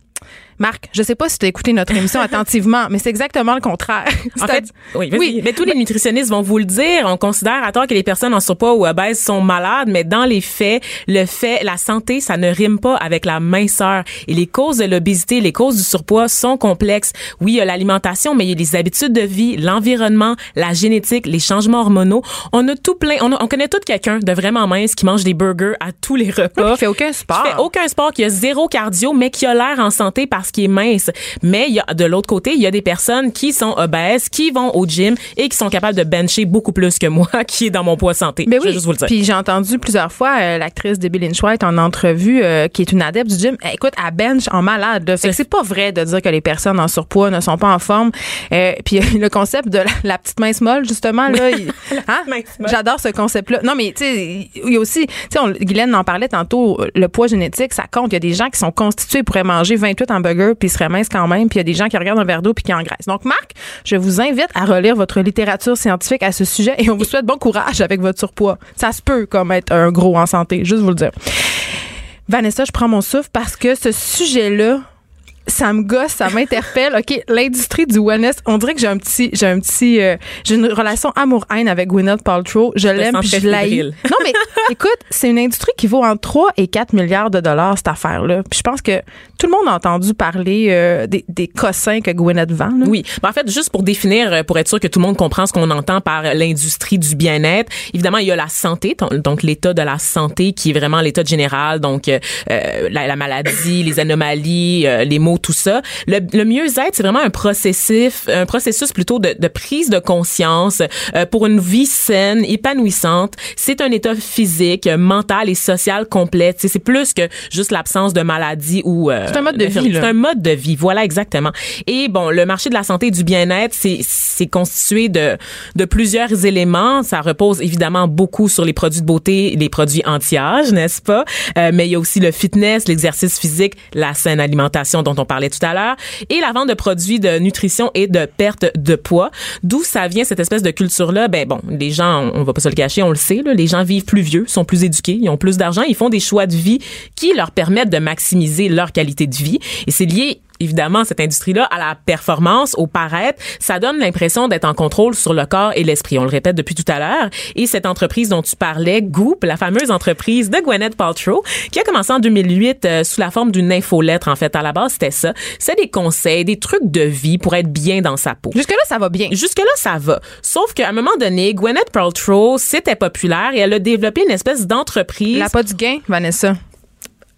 Marc, je sais pas si tu as écouté notre émission attentivement, mais c'est exactement le contraire. En fait, oui. Oui. Mais tous les nutritionnistes vont vous le dire. On considère à tort que les personnes en surpoids ou obèses sont malades, mais dans les faits, le fait, la santé, ça ne rime pas avec la minceur. Et les causes de l'obésité, les causes du surpoids sont complexes. Oui, il y a l'alimentation, mais il y a les habitudes de vie, l'environnement, la génétique, les changements hormonaux. On a tout plein. On, a- on connaît tout quelqu'un de vraiment mince qui mange des burgers à tous les repas. Qui fait aucun sport. Qui fait aucun sport, qui a zéro cardio, mais qui a l'air en santé parce qu'il est mince. Mais il y a, de l'autre côté, il y a des personnes qui sont obèses, qui vont au gym et qui sont capables de bencher beaucoup plus que moi, qui est dans mon poids santé. Ben Je vais oui. juste vous le dire. Puis j'ai entendu plusieurs fois euh, l'actrice Debbie Lynch White en entrevue, euh, qui est une adepte du gym. Eh, écoute, à bench en malade. C'est pas vrai de dire que les personnes en surpoids ne sont pas en forme. Euh, puis le concept de la, la petite mince molle, justement, là, hein? j'adore ce concept-là. Non, mais tu sais, il y a aussi, tu sais, Guylaine en parlait tantôt, le poids génétique, ça compte. Il y a des gens qui sont constitués pourraient manger 28 hamburgers puis ils seraient minces quand même. Puis il y a des gens qui regardent un verre d'eau puis qui engraissent. Donc, Marc, je vous invite à relire votre littérature scientifique à ce sujet et on vous souhaite bon courage avec votre surpoids. Ça se peut comme être un gros en santé, juste vous le dire. Vanessa, je prends mon souffle parce que ce sujet-là, ça me gosse, ça m'interpelle. OK, l'industrie du wellness, on dirait que j'ai un petit j'ai un petit euh, j'ai une relation amour-haine avec Gwyneth Paltrow. Je l'aime puis je l'haïs. Non mais écoute, c'est une industrie qui vaut entre 3 et 4 milliards de dollars cette affaire-là. Puis je pense que tout le monde a entendu parler euh, des, des cossins que Gwyneth vend. là. Oui. Ben, en fait, juste pour définir, euh, pour être sûr que tout le monde comprend ce qu'on entend par l'industrie du bien-être, évidemment, il y a la santé, donc l'état de la santé qui est vraiment l'état général, donc euh, euh, la, la maladie, les anomalies, euh, les maux pour tout ça. Le, le mieux-être, c'est vraiment un processus, un processus plutôt de, de prise de conscience euh, pour une vie saine, épanouissante. C'est un état physique, mental et social complet. C'est plus que juste l'absence de maladie ou... euh, C'est un mode de vie. C'est un mode de vie, voilà exactement. Et bon, le marché de la santé et du bien-être, c'est c'est constitué de de plusieurs éléments. Ça repose évidemment beaucoup sur les produits de beauté, les produits anti-âge, n'est-ce pas? Euh, Mais il y a aussi le fitness, l'exercice physique, la saine alimentation dont on parlait tout à l'heure, et la vente de produits de nutrition et de perte de poids. D'où ça vient cette espèce de culture là Ben bon, les gens, on va pas se le cacher, on le sait, les gens vivent plus vieux, sont plus éduqués, ils ont plus d'argent, ils font des choix de vie qui leur permettent de maximiser leur qualité de vie. Et c'est lié évidemment cette industrie-là à la performance, au paraître, ça donne l'impression d'être en contrôle sur le corps et l'esprit. On le répète depuis tout à l'heure. Et cette entreprise dont tu parlais, Goop, la fameuse entreprise de Gwyneth Paltrow, qui a commencé en 2008 euh, sous la forme d'une infolettre. En fait, à la base, c'était ça. C'est des conseils, des trucs de vie pour être bien dans sa peau. Jusque-là, ça va bien. Jusque-là, ça va. Sauf qu'à un moment donné, Gwyneth Paltrow, c'était populaire et elle a développé une espèce d'entreprise. Elle a pas du gain, Vanessa.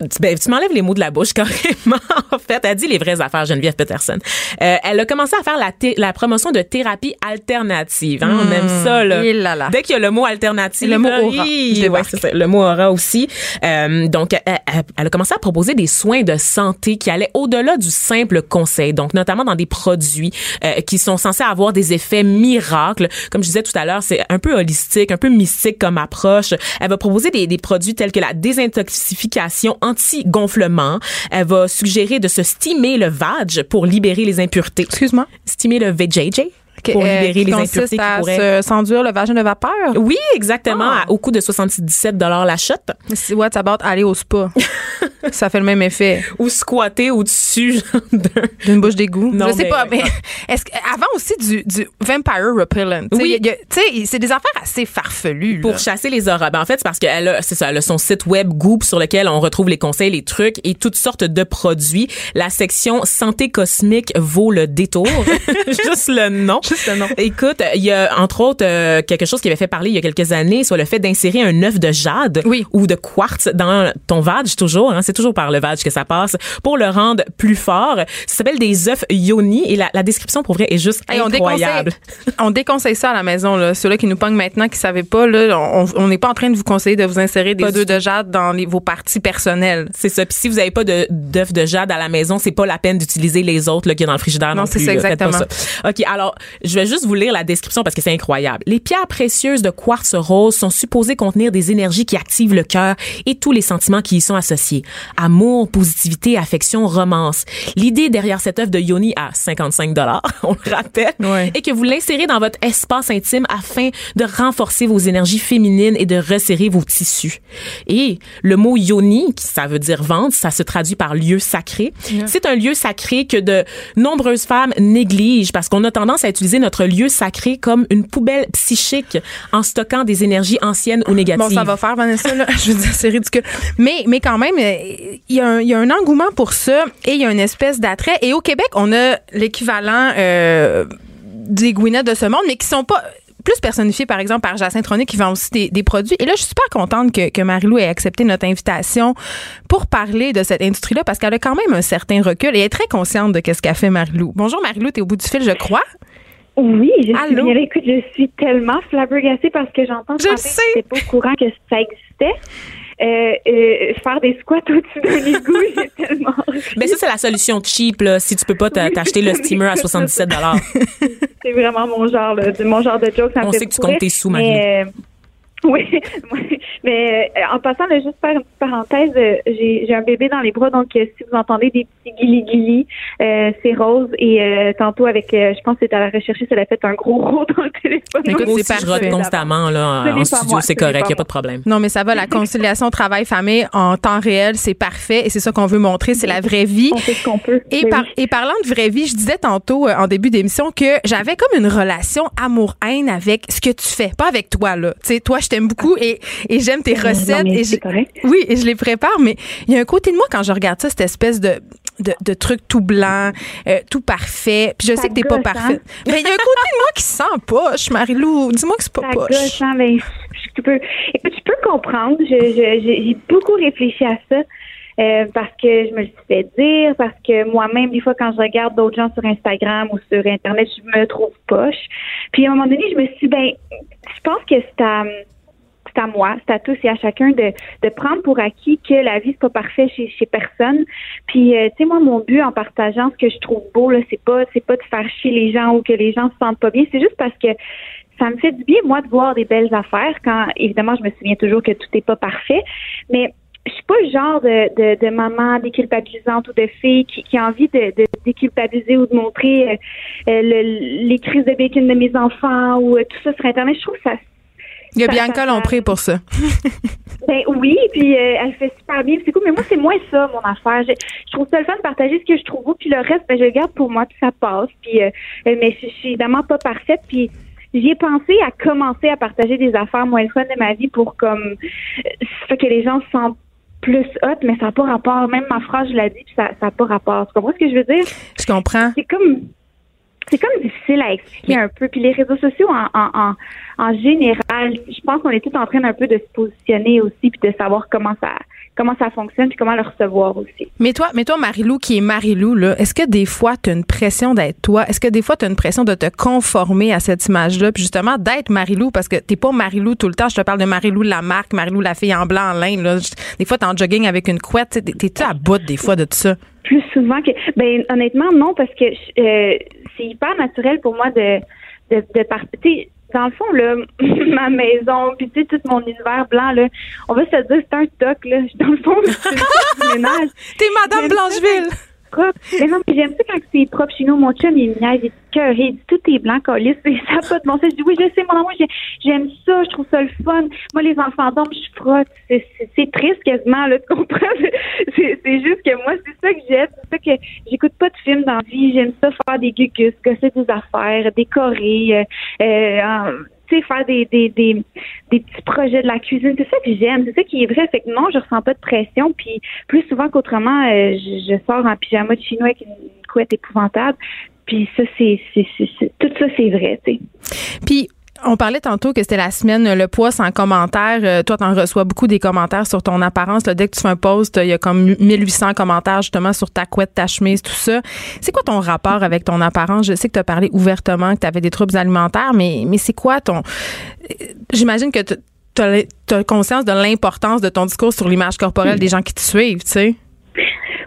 Tu- Ben, tu m'enlèves les mots de la bouche carrément. En fait, elle dit les vraies affaires, Geneviève Peterson. Euh, elle a commencé à faire la, la promotion de thérapie alternative. Hein, On aime ça là. Et là là. Dès qu'il y a le mot alternative, Le mot aura. Je ouais, ça, le mot aura aussi. Euh, donc, elle, elle- elle a commencé à proposer des soins de santé qui allaient au-delà du simple conseil. Donc, notamment dans des produits euh, qui sont censés avoir des effets miracles. Comme je disais tout à l'heure, c'est un peu holistique, un peu mystique comme approche. Elle va proposer des, des produits tels que la désintoxification anti-gonflement. Elle va suggérer de se steamer le vag pour libérer les impuretés. Excuse-moi? Steamer le VJJ pour euh, libérer les impuretés qui pourraient... se- s'enduire le vagin de vapeur? Oui, exactement, Ah. à- au coût de 77 la chute. Si what about aller au spa? ça fait le même effet Ou squatter au-dessus d'une bouche d'égout? Je sais mais- pas, mais est-ce avant aussi du, du vampire repellent. Tu sais, Oui. c'est des affaires assez farfelues. là. Pour chasser les auras. Ben, en fait, c'est parce qu'elle a, c'est ça, elle a son site web Goop sur lequel on retrouve les conseils, les trucs et toutes sortes de produits. La section santé cosmique vaut le détour. Juste le nom. Juste le nom. Écoute, il y a entre autres euh, quelque chose qui avait fait parler il y a quelques années, soit le fait d'insérer un œuf de jade Oui. ou de quartz dans ton vag toujours. Hein, c'est toujours par le vag que ça passe pour le rendre plus fort. Ça s'appelle des œufs yoni et la, la description pour vrai est juste Hey, on incroyable. déconseille, on déconseille ça à la maison. Là. Ceux-là qui nous pognent maintenant, qui savaient pas, là, on n'est pas en train de vous conseiller de vous insérer des œufs de jade dans les- vos parties personnelles. C'est ça. Puis si vous n'avez pas d'œufs de jade à la maison, c'est pas la peine d'utiliser les autres là, qu'il y a dans le frigidaire non, Non, c'est plus. ça, pas exactement. ça. OK, alors, je vais juste vous lire la description parce que c'est incroyable. Les pierres précieuses de quartz rose sont supposées contenir des énergies qui activent le cœur et tous les sentiments qui y sont associés. Amour, positivité, affection, romance. L'idée derrière cette œuvre de Yoni à 55 on le rappelle, Ouais. est que vous l'insérez dans votre espace intime afin de renforcer vos énergies féminines et de resserrer vos tissus. Et le mot yoni, qui ça veut dire ventre, ça se traduit par lieu sacré. C'est un lieu sacré que de nombreuses femmes négligent parce qu'on a tendance à utiliser notre lieu sacré comme une poubelle psychique en stockant des énergies anciennes ou négatives. Bon, ça va faire, Vanessa. Je veux dire, c'est ridicule. Mais, mais quand même, il y, a un- engouement pour ça et il y a une espèce d'attrait. Et au Québec, on a l'équivalent euh, des Gwyneth de ce monde, mais qui sont pas plus personnifiés, par exemple, par Jacinthe Tronier, qui vend aussi des, produits. Et là, je suis super contente que, que Marie-Lou ait accepté notre invitation pour parler de cette industrie-là, parce qu'elle a quand même un certain recul et est très consciente de ce qu'a fait Marie-Lou. Bonjour, Marie-Lou, t'es au bout du fil, je crois. Oui, je suis bien. Écoute, je suis tellement flabbergastée parce que j'entends Je sais. que pas au courant que ça existait. Euh, euh, faire des squats au-dessus d'un égout, j'ai tellement. Mais ça, c'est la solution cheap, là, si tu peux pas t'acheter le steamer à c'est ça. 77 C'est vraiment mon genre, là, mon genre de joke. Ça On sait que tu comptes tes sous, Mais, euh, oui, oui. mais euh, en passant, là, juste faire une petite parenthèse, euh, j'ai j'ai un bébé dans les bras, donc euh, si vous entendez des petits guili-guili, euh, c'est rose. Et euh, tantôt, avec, euh, je pense que c'était à la recherche, ça l'a fait un gros rot dans le téléphone. Écoute, c'est aussi, je constamment, là, en pas studio, moi, c'est correct, pas y a pas de problème. Non, mais ça va, la conciliation travail-famille en temps réel, c'est parfait et c'est ça qu'on veut montrer, c'est la vraie vie. On fait ce qu'on peut. Et, par- oui. et parlant de vraie vie, je disais tantôt euh, en début d'émission que j'avais comme une relation amour-haine avec ce que tu fais, pas avec toi là. Tu sais, toi, je t'aime beaucoup et, et j'aime tes recettes mais et c'est je- correct. oui, et je les prépare, mais il y a un côté de moi quand je regarde ça, cette espèce de de, de truc tout blanc, euh, tout parfait. Puis je Ça sais que t'es pas gosse, parfait. hein? Mais il y a un côté de moi qui se sent poche, Marie-Lou. Dis-moi que c'est pas Ça poche. gosse, hein, ben, je peux, je peux comprendre. J'ai beaucoup réfléchi à ça. euh, parce que je me le suis fait dire, parce que moi-même, des fois, quand je regarde d'autres gens sur Instagram ou sur Internet, je me trouve poche. Puis à un moment donné, je me suis dit, ben, je pense que c'est à c'est à moi, c'est à tous et à chacun de, de prendre pour acquis que la vie c'est pas parfait chez, chez personne. Puis euh, tu sais moi mon but en partageant ce que je trouve beau là, c'est pas c'est pas de faire chier les gens ou que les gens se sentent pas bien, c'est juste parce que ça me fait du bien moi de voir des belles affaires quand évidemment je me souviens toujours que tout n'est pas parfait, mais je suis pas le genre de, de, de, maman déculpabilisante ou de fille qui, qui a envie de, de déculpabiliser ou de montrer euh, euh, les crises de bacon de mes enfants ou tout ça sur Internet. Je trouve que ça il y a Bianca Lompré pour ça. ben oui, puis euh, elle fait super bien. C'est cool, mais moi, c'est moins ça, mon affaire. Je, trouve ça le fun de partager ce que je trouve beau, puis le reste, ben, je le garde pour moi, puis ça passe. Puis, euh, euh, mais je, suis évidemment pas parfaite, puis j'y ai pensé à commencer à partager des affaires moins le fun de ma vie pour comme ça que les gens se sentent plus hot, mais ça n'a pas rapport. Même ma phrase, je l'ai dit, puis ça n'a pas rapport. Tu comprends ce que je veux dire? Je comprends. C'est comme c'est comme difficile à expliquer un peu. Puis les réseaux sociaux en, en, en, général, je pense qu'on est tous en train un peu de se positionner aussi puis de savoir comment ça comment ça fonctionne puis comment le recevoir aussi. Mais toi, mais toi Marilou qui est Marilou est-ce que des fois tu as une pression d'être toi? Est-ce que des fois tu as une pression de te conformer à cette image-là? Puis justement d'être Marilou parce que t'es pas Marilou tout le temps, je te parle de Marilou la marque, Marilou la fille en blanc en laine là. Des fois tu es en jogging avec une couette, t'es-tu à bout des fois de tout ça? Plus souvent que ben honnêtement non parce que euh, c'est hyper naturel pour moi de de, de partir dans le fond, là, ma maison, puis tu sais, tout mon univers blanc, là, on va se dire c'est un stock, là. Dans le fond, c'est ménage. T'es Madame Mais non, mais j'aime ça quand c'est propre chez nous. Mon chum, il me il cœur, il dit tout est blanc, colis, et ça pas de. Je dis oui, je sais, mon amour, j'aime ça, je trouve ça le fun. Moi, les enfants dorment, je frotte. C'est triste quasiment, là, tu comprends? C'est juste que moi, c'est ça que j'aime. C'est ça que j'écoute pas de films dans la vie. J'aime ça faire des gugus, gosser des affaires, décorer, euh, euh faire des, des, des, petits projets de la cuisine. C'est ça que j'aime. C'est ça qui est vrai. Fait que non, je ressens pas de pression. Puis plus souvent qu'autrement, euh, je, sors en pyjama de chinois avec une couette épouvantable. Puis ça, c'est, tout ça, c'est vrai. Puis on parlait tantôt que c'était la semaine le poids sans commentaire. Euh, toi, tu en reçois beaucoup des commentaires sur ton apparence. Dès que tu fais un post, il y a comme 1800 commentaires justement sur ta couette, ta chemise, tout ça. C'est quoi ton rapport avec ton apparence? Je sais que tu as parlé ouvertement que tu avais des troubles alimentaires, mais, mais c'est quoi ton... J'imagine que tu as conscience de l'importance de ton discours sur l'image corporelle des gens qui te suivent, tu sais.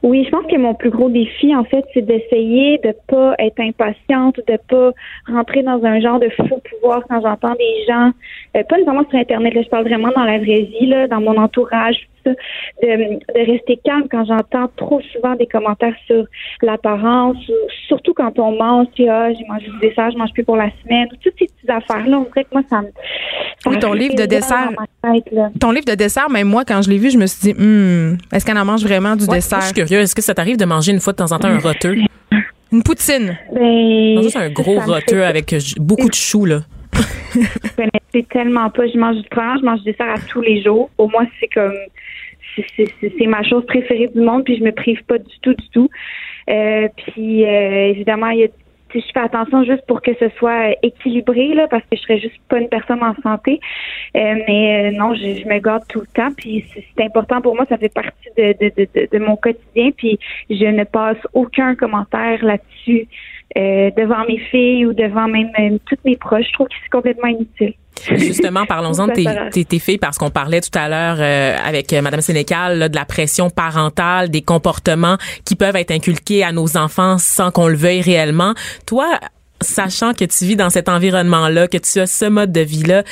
Oui, je pense que mon plus gros défi, en fait, c'est d'essayer de pas être impatiente, de pas rentrer dans un genre de faux pouvoir quand j'entends des gens, euh, pas nécessairement sur Internet, là, je parle vraiment dans la vraie vie, là, dans mon entourage, de, de rester calme quand j'entends trop souvent des commentaires sur l'apparence, surtout quand on mange, puis ah, j'ai mangé du dessert, je mange plus pour la semaine, toutes ces petites affaires-là, on dirait que moi, ça me... oui, ton livre de dessert, ton livre de dessert, même moi, quand je l'ai vu, je me suis dit, hmm, est-ce qu'elle en mange vraiment du dessert? je suis curieux, est-ce que ça t'arrive de manger une fois de temps en temps un roteux? Une poutine. Ben, non, juste un gros roteux avec beaucoup de choux, là. Je connaissais tellement pas. Je mange du pain, je mange du dessert à tous les jours. Au moins, c'est comme c'est ma chose préférée du monde, puis je me prive pas du tout, du tout. Euh, puis euh, évidemment, il y a je fais attention juste pour que ce soit équilibré là, parce que je serais juste pas une personne en santé. Euh, mais non, je, me garde tout le temps. Puis c'est important pour moi, ça fait partie de, de, de, de, mon quotidien. Puis je ne passe aucun commentaire là-dessus devant mes filles ou devant même, même toutes mes proches. Je trouve que c'est complètement inutile. Justement, parlons-en de tes, filles parce qu'on parlait tout à l'heure euh, avec euh, Madame Sénécal de la pression parentale, des comportements qui peuvent être inculqués à nos enfants sans qu'on le veuille réellement. Toi, sachant que tu vis dans cet environnement-là, que tu as ce mode de vie-là,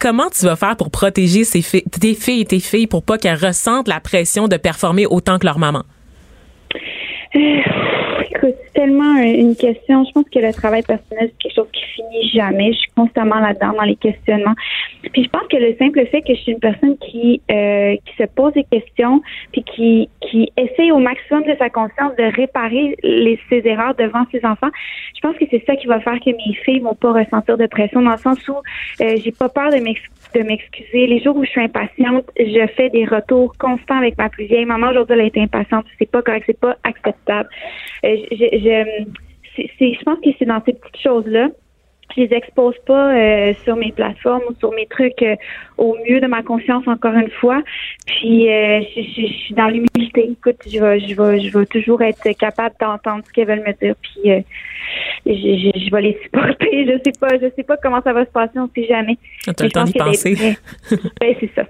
comment tu vas faire pour protéger ces tes filles et tes filles pour pas qu'elles ressentent la pression de performer autant que leur maman? Euh, c'est tellement une question. Je pense que le travail personnel, c'est quelque chose qui finit jamais. Je suis constamment là-dedans, dans les questionnements. Puis je pense que le simple fait que je suis une personne qui euh, qui se pose des questions, puis qui qui essaye au maximum de sa conscience de réparer les, ses erreurs devant ses enfants, je pense que c'est ça qui va faire que mes filles vont pas ressentir de pression, dans le sens où euh, j'ai pas peur de m'excuser. Les jours où je suis impatiente, je fais des retours constants avec ma plus vieille. Maman, aujourd'hui, elle est impatiente. C'est pas correct, c'est pas acceptable. Euh, je, je, je pense que c'est dans ces petites choses-là je les expose pas euh, sur mes plateformes ou sur mes trucs euh, au mieux de ma conscience encore une fois. Puis euh, je, suis dans l'humilité. Écoute, je vais, je vais, je vais toujours être capable d'entendre ce qu'elles veulent me dire. Puis je, je, je, vais les supporter. Je sais pas, je sais pas comment ça va se passer. On sait jamais. Tu as le temps d'y penser. ben c'est ça.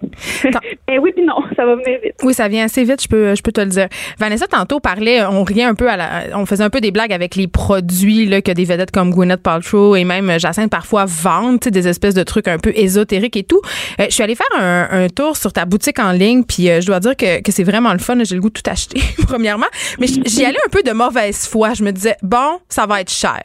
ben oui puis non, ça va venir vite. Oui, ça vient assez vite. Je peux, je peux te le dire. Vanessa tantôt parlait, on riait un peu à la, on faisait un peu des blagues avec les produits là que des vedettes comme Gwyneth Paltrow et même Jacinthe parfois vendent, des espèces de trucs un peu ésotériques et tout. Euh, je suis allée faire un, tour sur ta boutique en ligne, puis euh, je dois dire que, que c'est vraiment le fun. J'ai le goût de tout acheter, premièrement. Mais j'y allais un peu de mauvaise foi. Je me disais, bon, ça va être cher.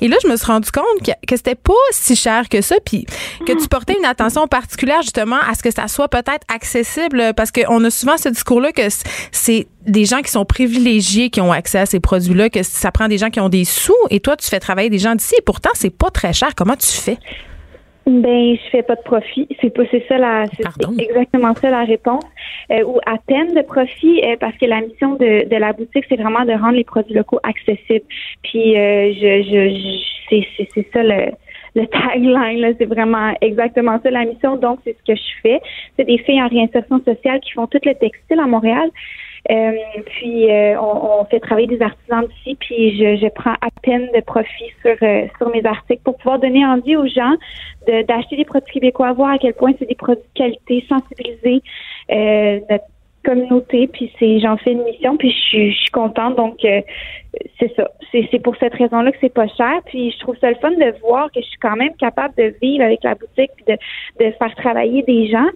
Et là, je me suis rendu compte que, que c'était pas si cher que ça, puis que tu portais une attention particulière justement à ce que ça soit peut-être accessible, parce qu'on a souvent ce discours-là que c'est des gens qui sont privilégiés qui ont accès à ces produits-là, que ça prend des gens qui ont des sous, et toi, tu fais travailler des gens d'ici, et pourtant, c'est pas très cher. Comment tu fais? Ben, je fais pas de profit. C'est pas, c'est ça la, c'est exactement ça la réponse. Euh, ou à peine de profit, euh, parce que la mission de, de la boutique, c'est vraiment de rendre les produits locaux accessibles. Puis, euh, je, je, c'est, c'est, c'est ça le, le tagline, là, c'est vraiment exactement ça la mission. Donc, c'est ce que je fais. C'est des filles en réinsertion sociale qui font tout le textile à Montréal. Euh, puis euh, on, fait travailler des artisans d'ici, puis je, je, prends à peine de profit sur euh, sur mes articles pour pouvoir donner envie aux gens d'acheter des produits québécois, voir à quel point c'est des produits de qualité, sensibiliser notre communauté, puis c'est j'en fais une mission, puis je suis, je suis contente, donc c'est ça. C'est pour cette raison-là que c'est pas cher, puis je trouve ça le fun de voir que je suis quand même capable de vivre avec la boutique, puis de, de faire travailler des gens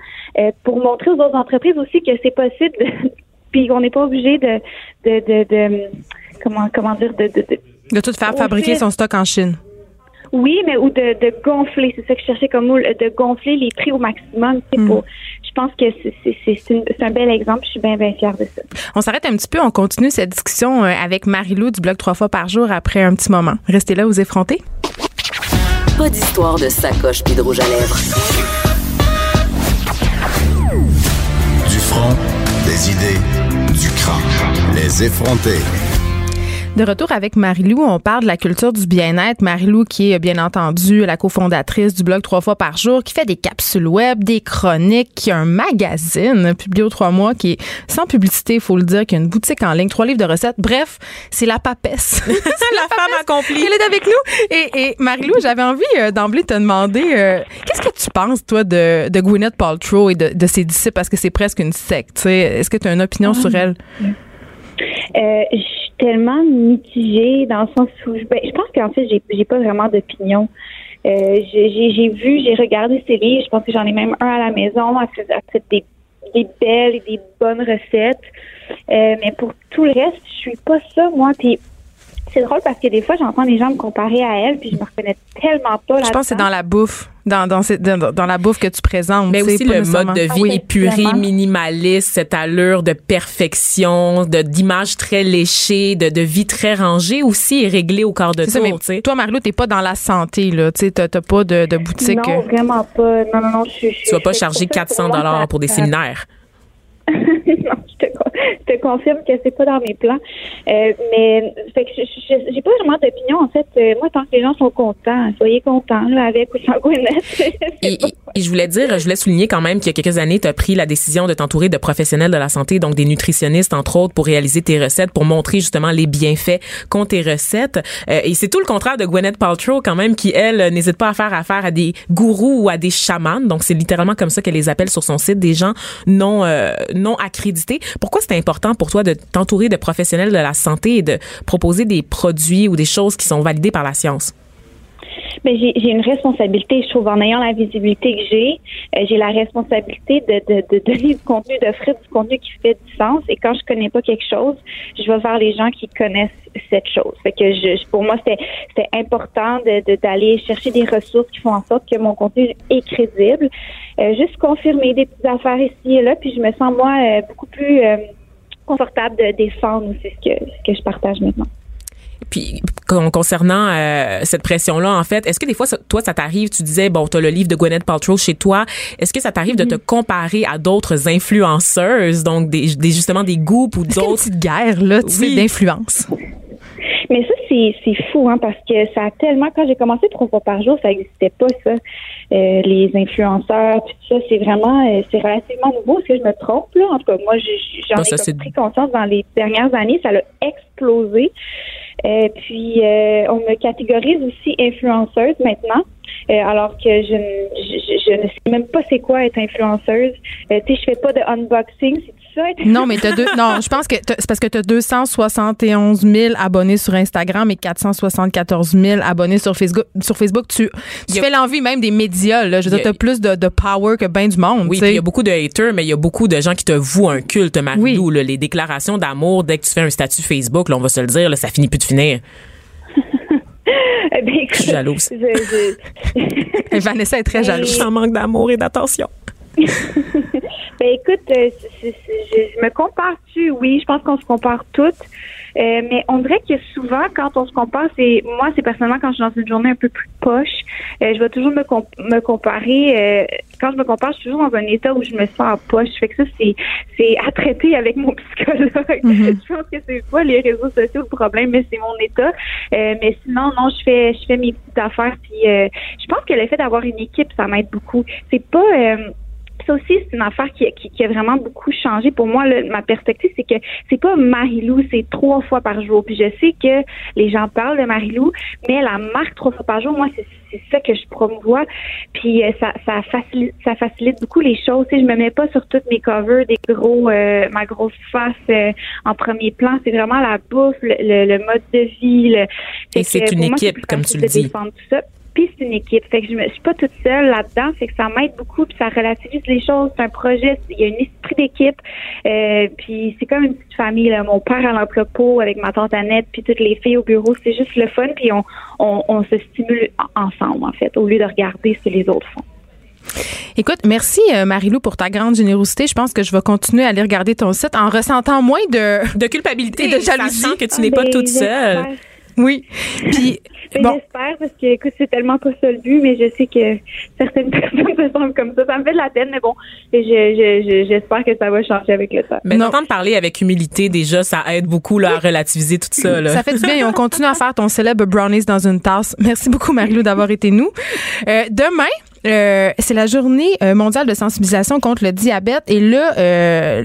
pour montrer aux autres entreprises aussi que c'est possible puis on n'est pas obligé de, de, de, de, comment, comment dire, de, de, de, de tout faire fabriquer son stock en Chine. Oui, mais ou de, de gonfler, c'est ça que je cherchais comme mot, de gonfler les prix au maximum. Mm. Pour, je pense que c'est un bel exemple. Je suis bien, bien fière de ça. On s'arrête un petit peu. On continue cette discussion euh, avec Marie-Lou du blog trois fois par jour après un petit moment. Restez là, vous effrontez. Pas d'histoire de sacoche puis de rouge à lèvres. Du front, des idées du crâne. Les effronter. De retour avec Marilou, on parle de la culture du bien-être. Marilou qui est bien entendu la cofondatrice du blog trois fois par jour, qui fait des capsules web, des chroniques, qui a un magazine publié aux trois mois qui est sans publicité, il faut le dire, qui a une boutique en ligne, trois livres de recettes. Bref, c'est la papesse. c'est la, femme accomplie. Elle est avec nous. Et, et Marilou, j'avais envie euh, d'emblée de te demander, euh, qu'est-ce que tu penses, toi, de, de Gwyneth Paltrow et de, ses disciples, parce que c'est presque une secte. Est-ce que tu as une opinion sur elle? Euh, je suis tellement mitigée dans le sens où je, ben, je pense qu'en fait j'ai j'ai pas vraiment d'opinion. Euh, j'ai vu, j'ai regardé ses livres. Je pense que j'en ai même un à la maison. Elle fait, des, des belles et des bonnes recettes. Euh, mais pour tout le reste, je suis pas ça moi. Puis c'est drôle parce que des fois, j'entends des gens me comparer à elle, puis je me reconnais tellement pas. Je pense que c'est dans la bouffe, dans, dans, dans, la bouffe que tu présentes. Mais aussi le mode de vie épuré, minimaliste, cette allure de perfection, de d'image très léchée, de, de vie très rangée aussi et réglée au corps de tour. Ça, toi, Marilou, t'es pas dans la santé, là. Tu n'as pas de, de boutique. Non, vraiment pas. Non, non, non. Je, tu vas pas charger 400 dollars pour des séminaires. non, je te, je te confirme que c'est pas dans mes plans. Euh, mais fait que j'ai pas vraiment d'opinion. En fait, euh, moi, tant que les gens sont contents, soyez contents, là, avec ou sans Gwyneth. et, et, je voulais dire, je voulais souligner quand même qu'il y a quelques années, tu as pris la décision de t'entourer de professionnels de la santé, donc des nutritionnistes, entre autres, pour réaliser tes recettes, pour montrer justement les bienfaits qu'ont tes recettes. Euh, et c'est tout le contraire de Gwyneth Paltrow, quand même, qui, elle, n'hésite pas à faire affaire à des gourous ou à des chamans. Donc, c'est littéralement comme ça qu'elle les appelle sur son site, des gens non, non Pourquoi c'est important pour toi de t'entourer de professionnels de la santé et de proposer des produits ou des choses qui sont validées par la science? Mais j'ai une responsabilité, je trouve, en ayant la visibilité que j'ai, euh, j'ai la responsabilité de, de, de, donner du contenu, d'offrir du contenu qui fait du sens. Et quand je connais pas quelque chose, je vais vers les gens qui connaissent cette chose. Fait que je, pour moi, c'était important d'aller chercher des ressources qui font en sorte que mon contenu est crédible. Euh, juste confirmer des petites affaires ici et là, puis je me sens moi euh, beaucoup plus confortable de défendre aussi ce que, ce que je partage maintenant. Puis concernant euh, cette pression-là, en fait, est-ce que des fois, toi, ça t'arrive, tu disais, bon, tu as le livre de Gwyneth Paltrow chez toi, est-ce que ça t'arrive de te mm-hmm. comparer à d'autres influenceuses, donc des, des justement des groupes ou d'autres... une petite guerre, là, tu sais, d'influence? Mais ça, c'est, c'est fou, hein, parce que ça a tellement, quand j'ai commencé trois fois par jour, ça n'existait pas, ça. Euh, les influenceurs, puis tout ça, c'est vraiment, euh, c'est relativement nouveau. Est-ce que je me trompe, là? En tout cas, moi, j'ai- j'en ai ça, comme c'est- pris conscience dans les dernières années. Ça a explosé. Euh, puis, euh, on me catégorise aussi influenceuse maintenant. euh, alors que je, ne- je, je- ne sais même pas c'est quoi être influenceuse. Euh, tu sais, je fais pas de unboxing, tout ça? être Non, mais t'as deux. Non, je pense que t'as- c'est parce que tu as 271 000 abonnés sur Instagram et 474 000 abonnés sur Facebook. Sur Facebook, tu, a- fais l'envie même des médias. Là. Je veux dire, t'as plus de, de power que ben du monde. Oui, il y a beaucoup de haters, mais il y a beaucoup de gens qui te vouent un culte, Marie-Lou. là. Les déclarations d'amour, dès que tu fais un statut Facebook, là, on va se le dire, là, ça finit plus de finir. Eh ben, écoute, Je suis jalouse. je- Vanessa est très jalouse. J'en manque d'amour et d'attention. Ben écoute, euh, je, je me compare-tu? Oui, je pense qu'on se compare toutes. Euh, mais on dirait que souvent, quand on se compare, c'est moi, c'est personnellement quand je suis dans une journée un peu plus poche, euh, je vais toujours me, com- me comparer. quand je me compare, je suis toujours dans un état où je me sens en poche. Fait que ça, c'est c'est à traiter avec mon psychologue. Je pense que c'est pas les réseaux sociaux le problème, mais c'est mon état. Mais sinon, non, je fais je fais mes petites affaires. Puis je pense que le fait d'avoir une équipe, ça m'aide beaucoup. C'est pas ça aussi, c'est une affaire qui, qui, qui a vraiment beaucoup changé. Pour moi, là, ma perspective, c'est que c'est pas Marilou, c'est trois fois par jour. Puis je sais que les gens parlent de Marilou, mais la marque trois fois par jour, moi, c'est c'est ça que je promouvois. Puis euh, ça, ça, facilite, ça facilite beaucoup les choses. Sais, je me mets pas sur toutes mes covers des gros, euh, ma grosse face euh, en premier plan. C'est vraiment la bouffe, le, le- le mode de vie. le- Et c'est une moi, équipe, comme tu le dis. défendre tout ça. Puis c'est une équipe. Fait que je, me, je suis pas toute seule là-dedans. Fait que ça m'aide beaucoup. Puis ça relativise les choses. C'est un projet. Il y a un esprit d'équipe. Euh, puis c'est comme une petite famille. Là. Mon père à l'entrepôt avec ma tante Annette, puis toutes les filles au bureau. C'est juste le fun. Puis on, on, on se stimule en- ensemble, en fait, au lieu de regarder ce que les autres font. Écoute, merci euh, Marilou pour ta grande générosité. Je pense que je vais continuer à aller regarder ton site en ressentant moins de De culpabilité, Et de jalousie. que tu n'es pas Ben, toute seule. Oui. Puis Ben, bon, J'espère parce que écoute, c'est tellement pas ça le but, mais je sais que certaines personnes se sentent comme ça. Ça me fait de la peine, mais bon, je- je- je- j'espère que ça va changer avec le temps. Mais d'entendre parler avec humilité, déjà, ça aide beaucoup là, à relativiser tout ça. Là. ça fait du bien et on continue à faire ton célèbre brownies dans une tasse. Merci beaucoup Marilou d'avoir été nous. Euh, demain, euh, c'est la journée euh, mondiale de sensibilisation contre le diabète et là euh,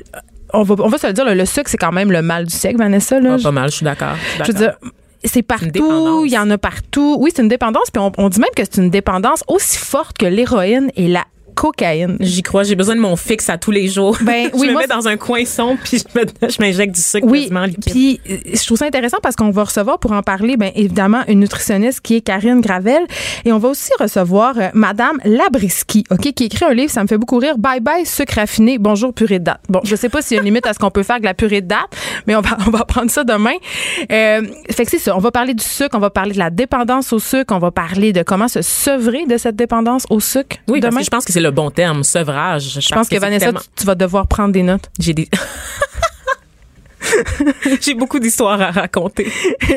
on va on va se le dire là, le sucre c'est quand même le mal du siècle Vanessa là. Ah, pas mal, je suis d'accord. je suis Je veux dire, c'est partout, il y en a partout. Oui, c'est une dépendance, puis on, on dit même que c'est une dépendance aussi forte que l'héroïne et la cocaïne. J'y crois, j'ai besoin de mon fixe à tous les jours. Ben, je oui, me moi, mets dans un coin sombre puis je m'injecte du sucre Oui, quasiment liquide. puis euh, je trouve ça intéressant parce qu'on va recevoir pour en parler, bien évidemment, une nutritionniste qui est Karine Gravel et on va aussi recevoir euh, Madame Labriski, ok, qui écrit un livre, ça me fait beaucoup rire. Bye bye sucre raffiné, bonjour purée de date. Bon, je sais pas s'il y a une limite à ce qu'on peut faire avec la purée de date, mais on va on va prendre ça demain. Euh, fait que c'est ça, on va parler du sucre, on va parler de la dépendance au sucre, on va parler de comment se sevrer de cette dépendance au sucre. Oui, parce demain. que je pense que c'est le bon terme, sevrage. Je pense que, Vanessa, tu, tu vas devoir prendre des notes. J'ai des... J'ai beaucoup d'histoires à raconter.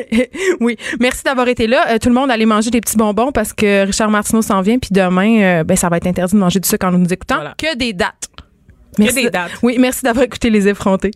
oui. Merci d'avoir été là. Euh, tout le monde, allez manger des petits bonbons parce que Richard Martineau s'en vient. Puis demain, euh, ben, ça va être interdit de manger du sucre en nous écoutant. Voilà. Que des dates. Que des dates. Oui, merci d'avoir écouté Les Effrontés.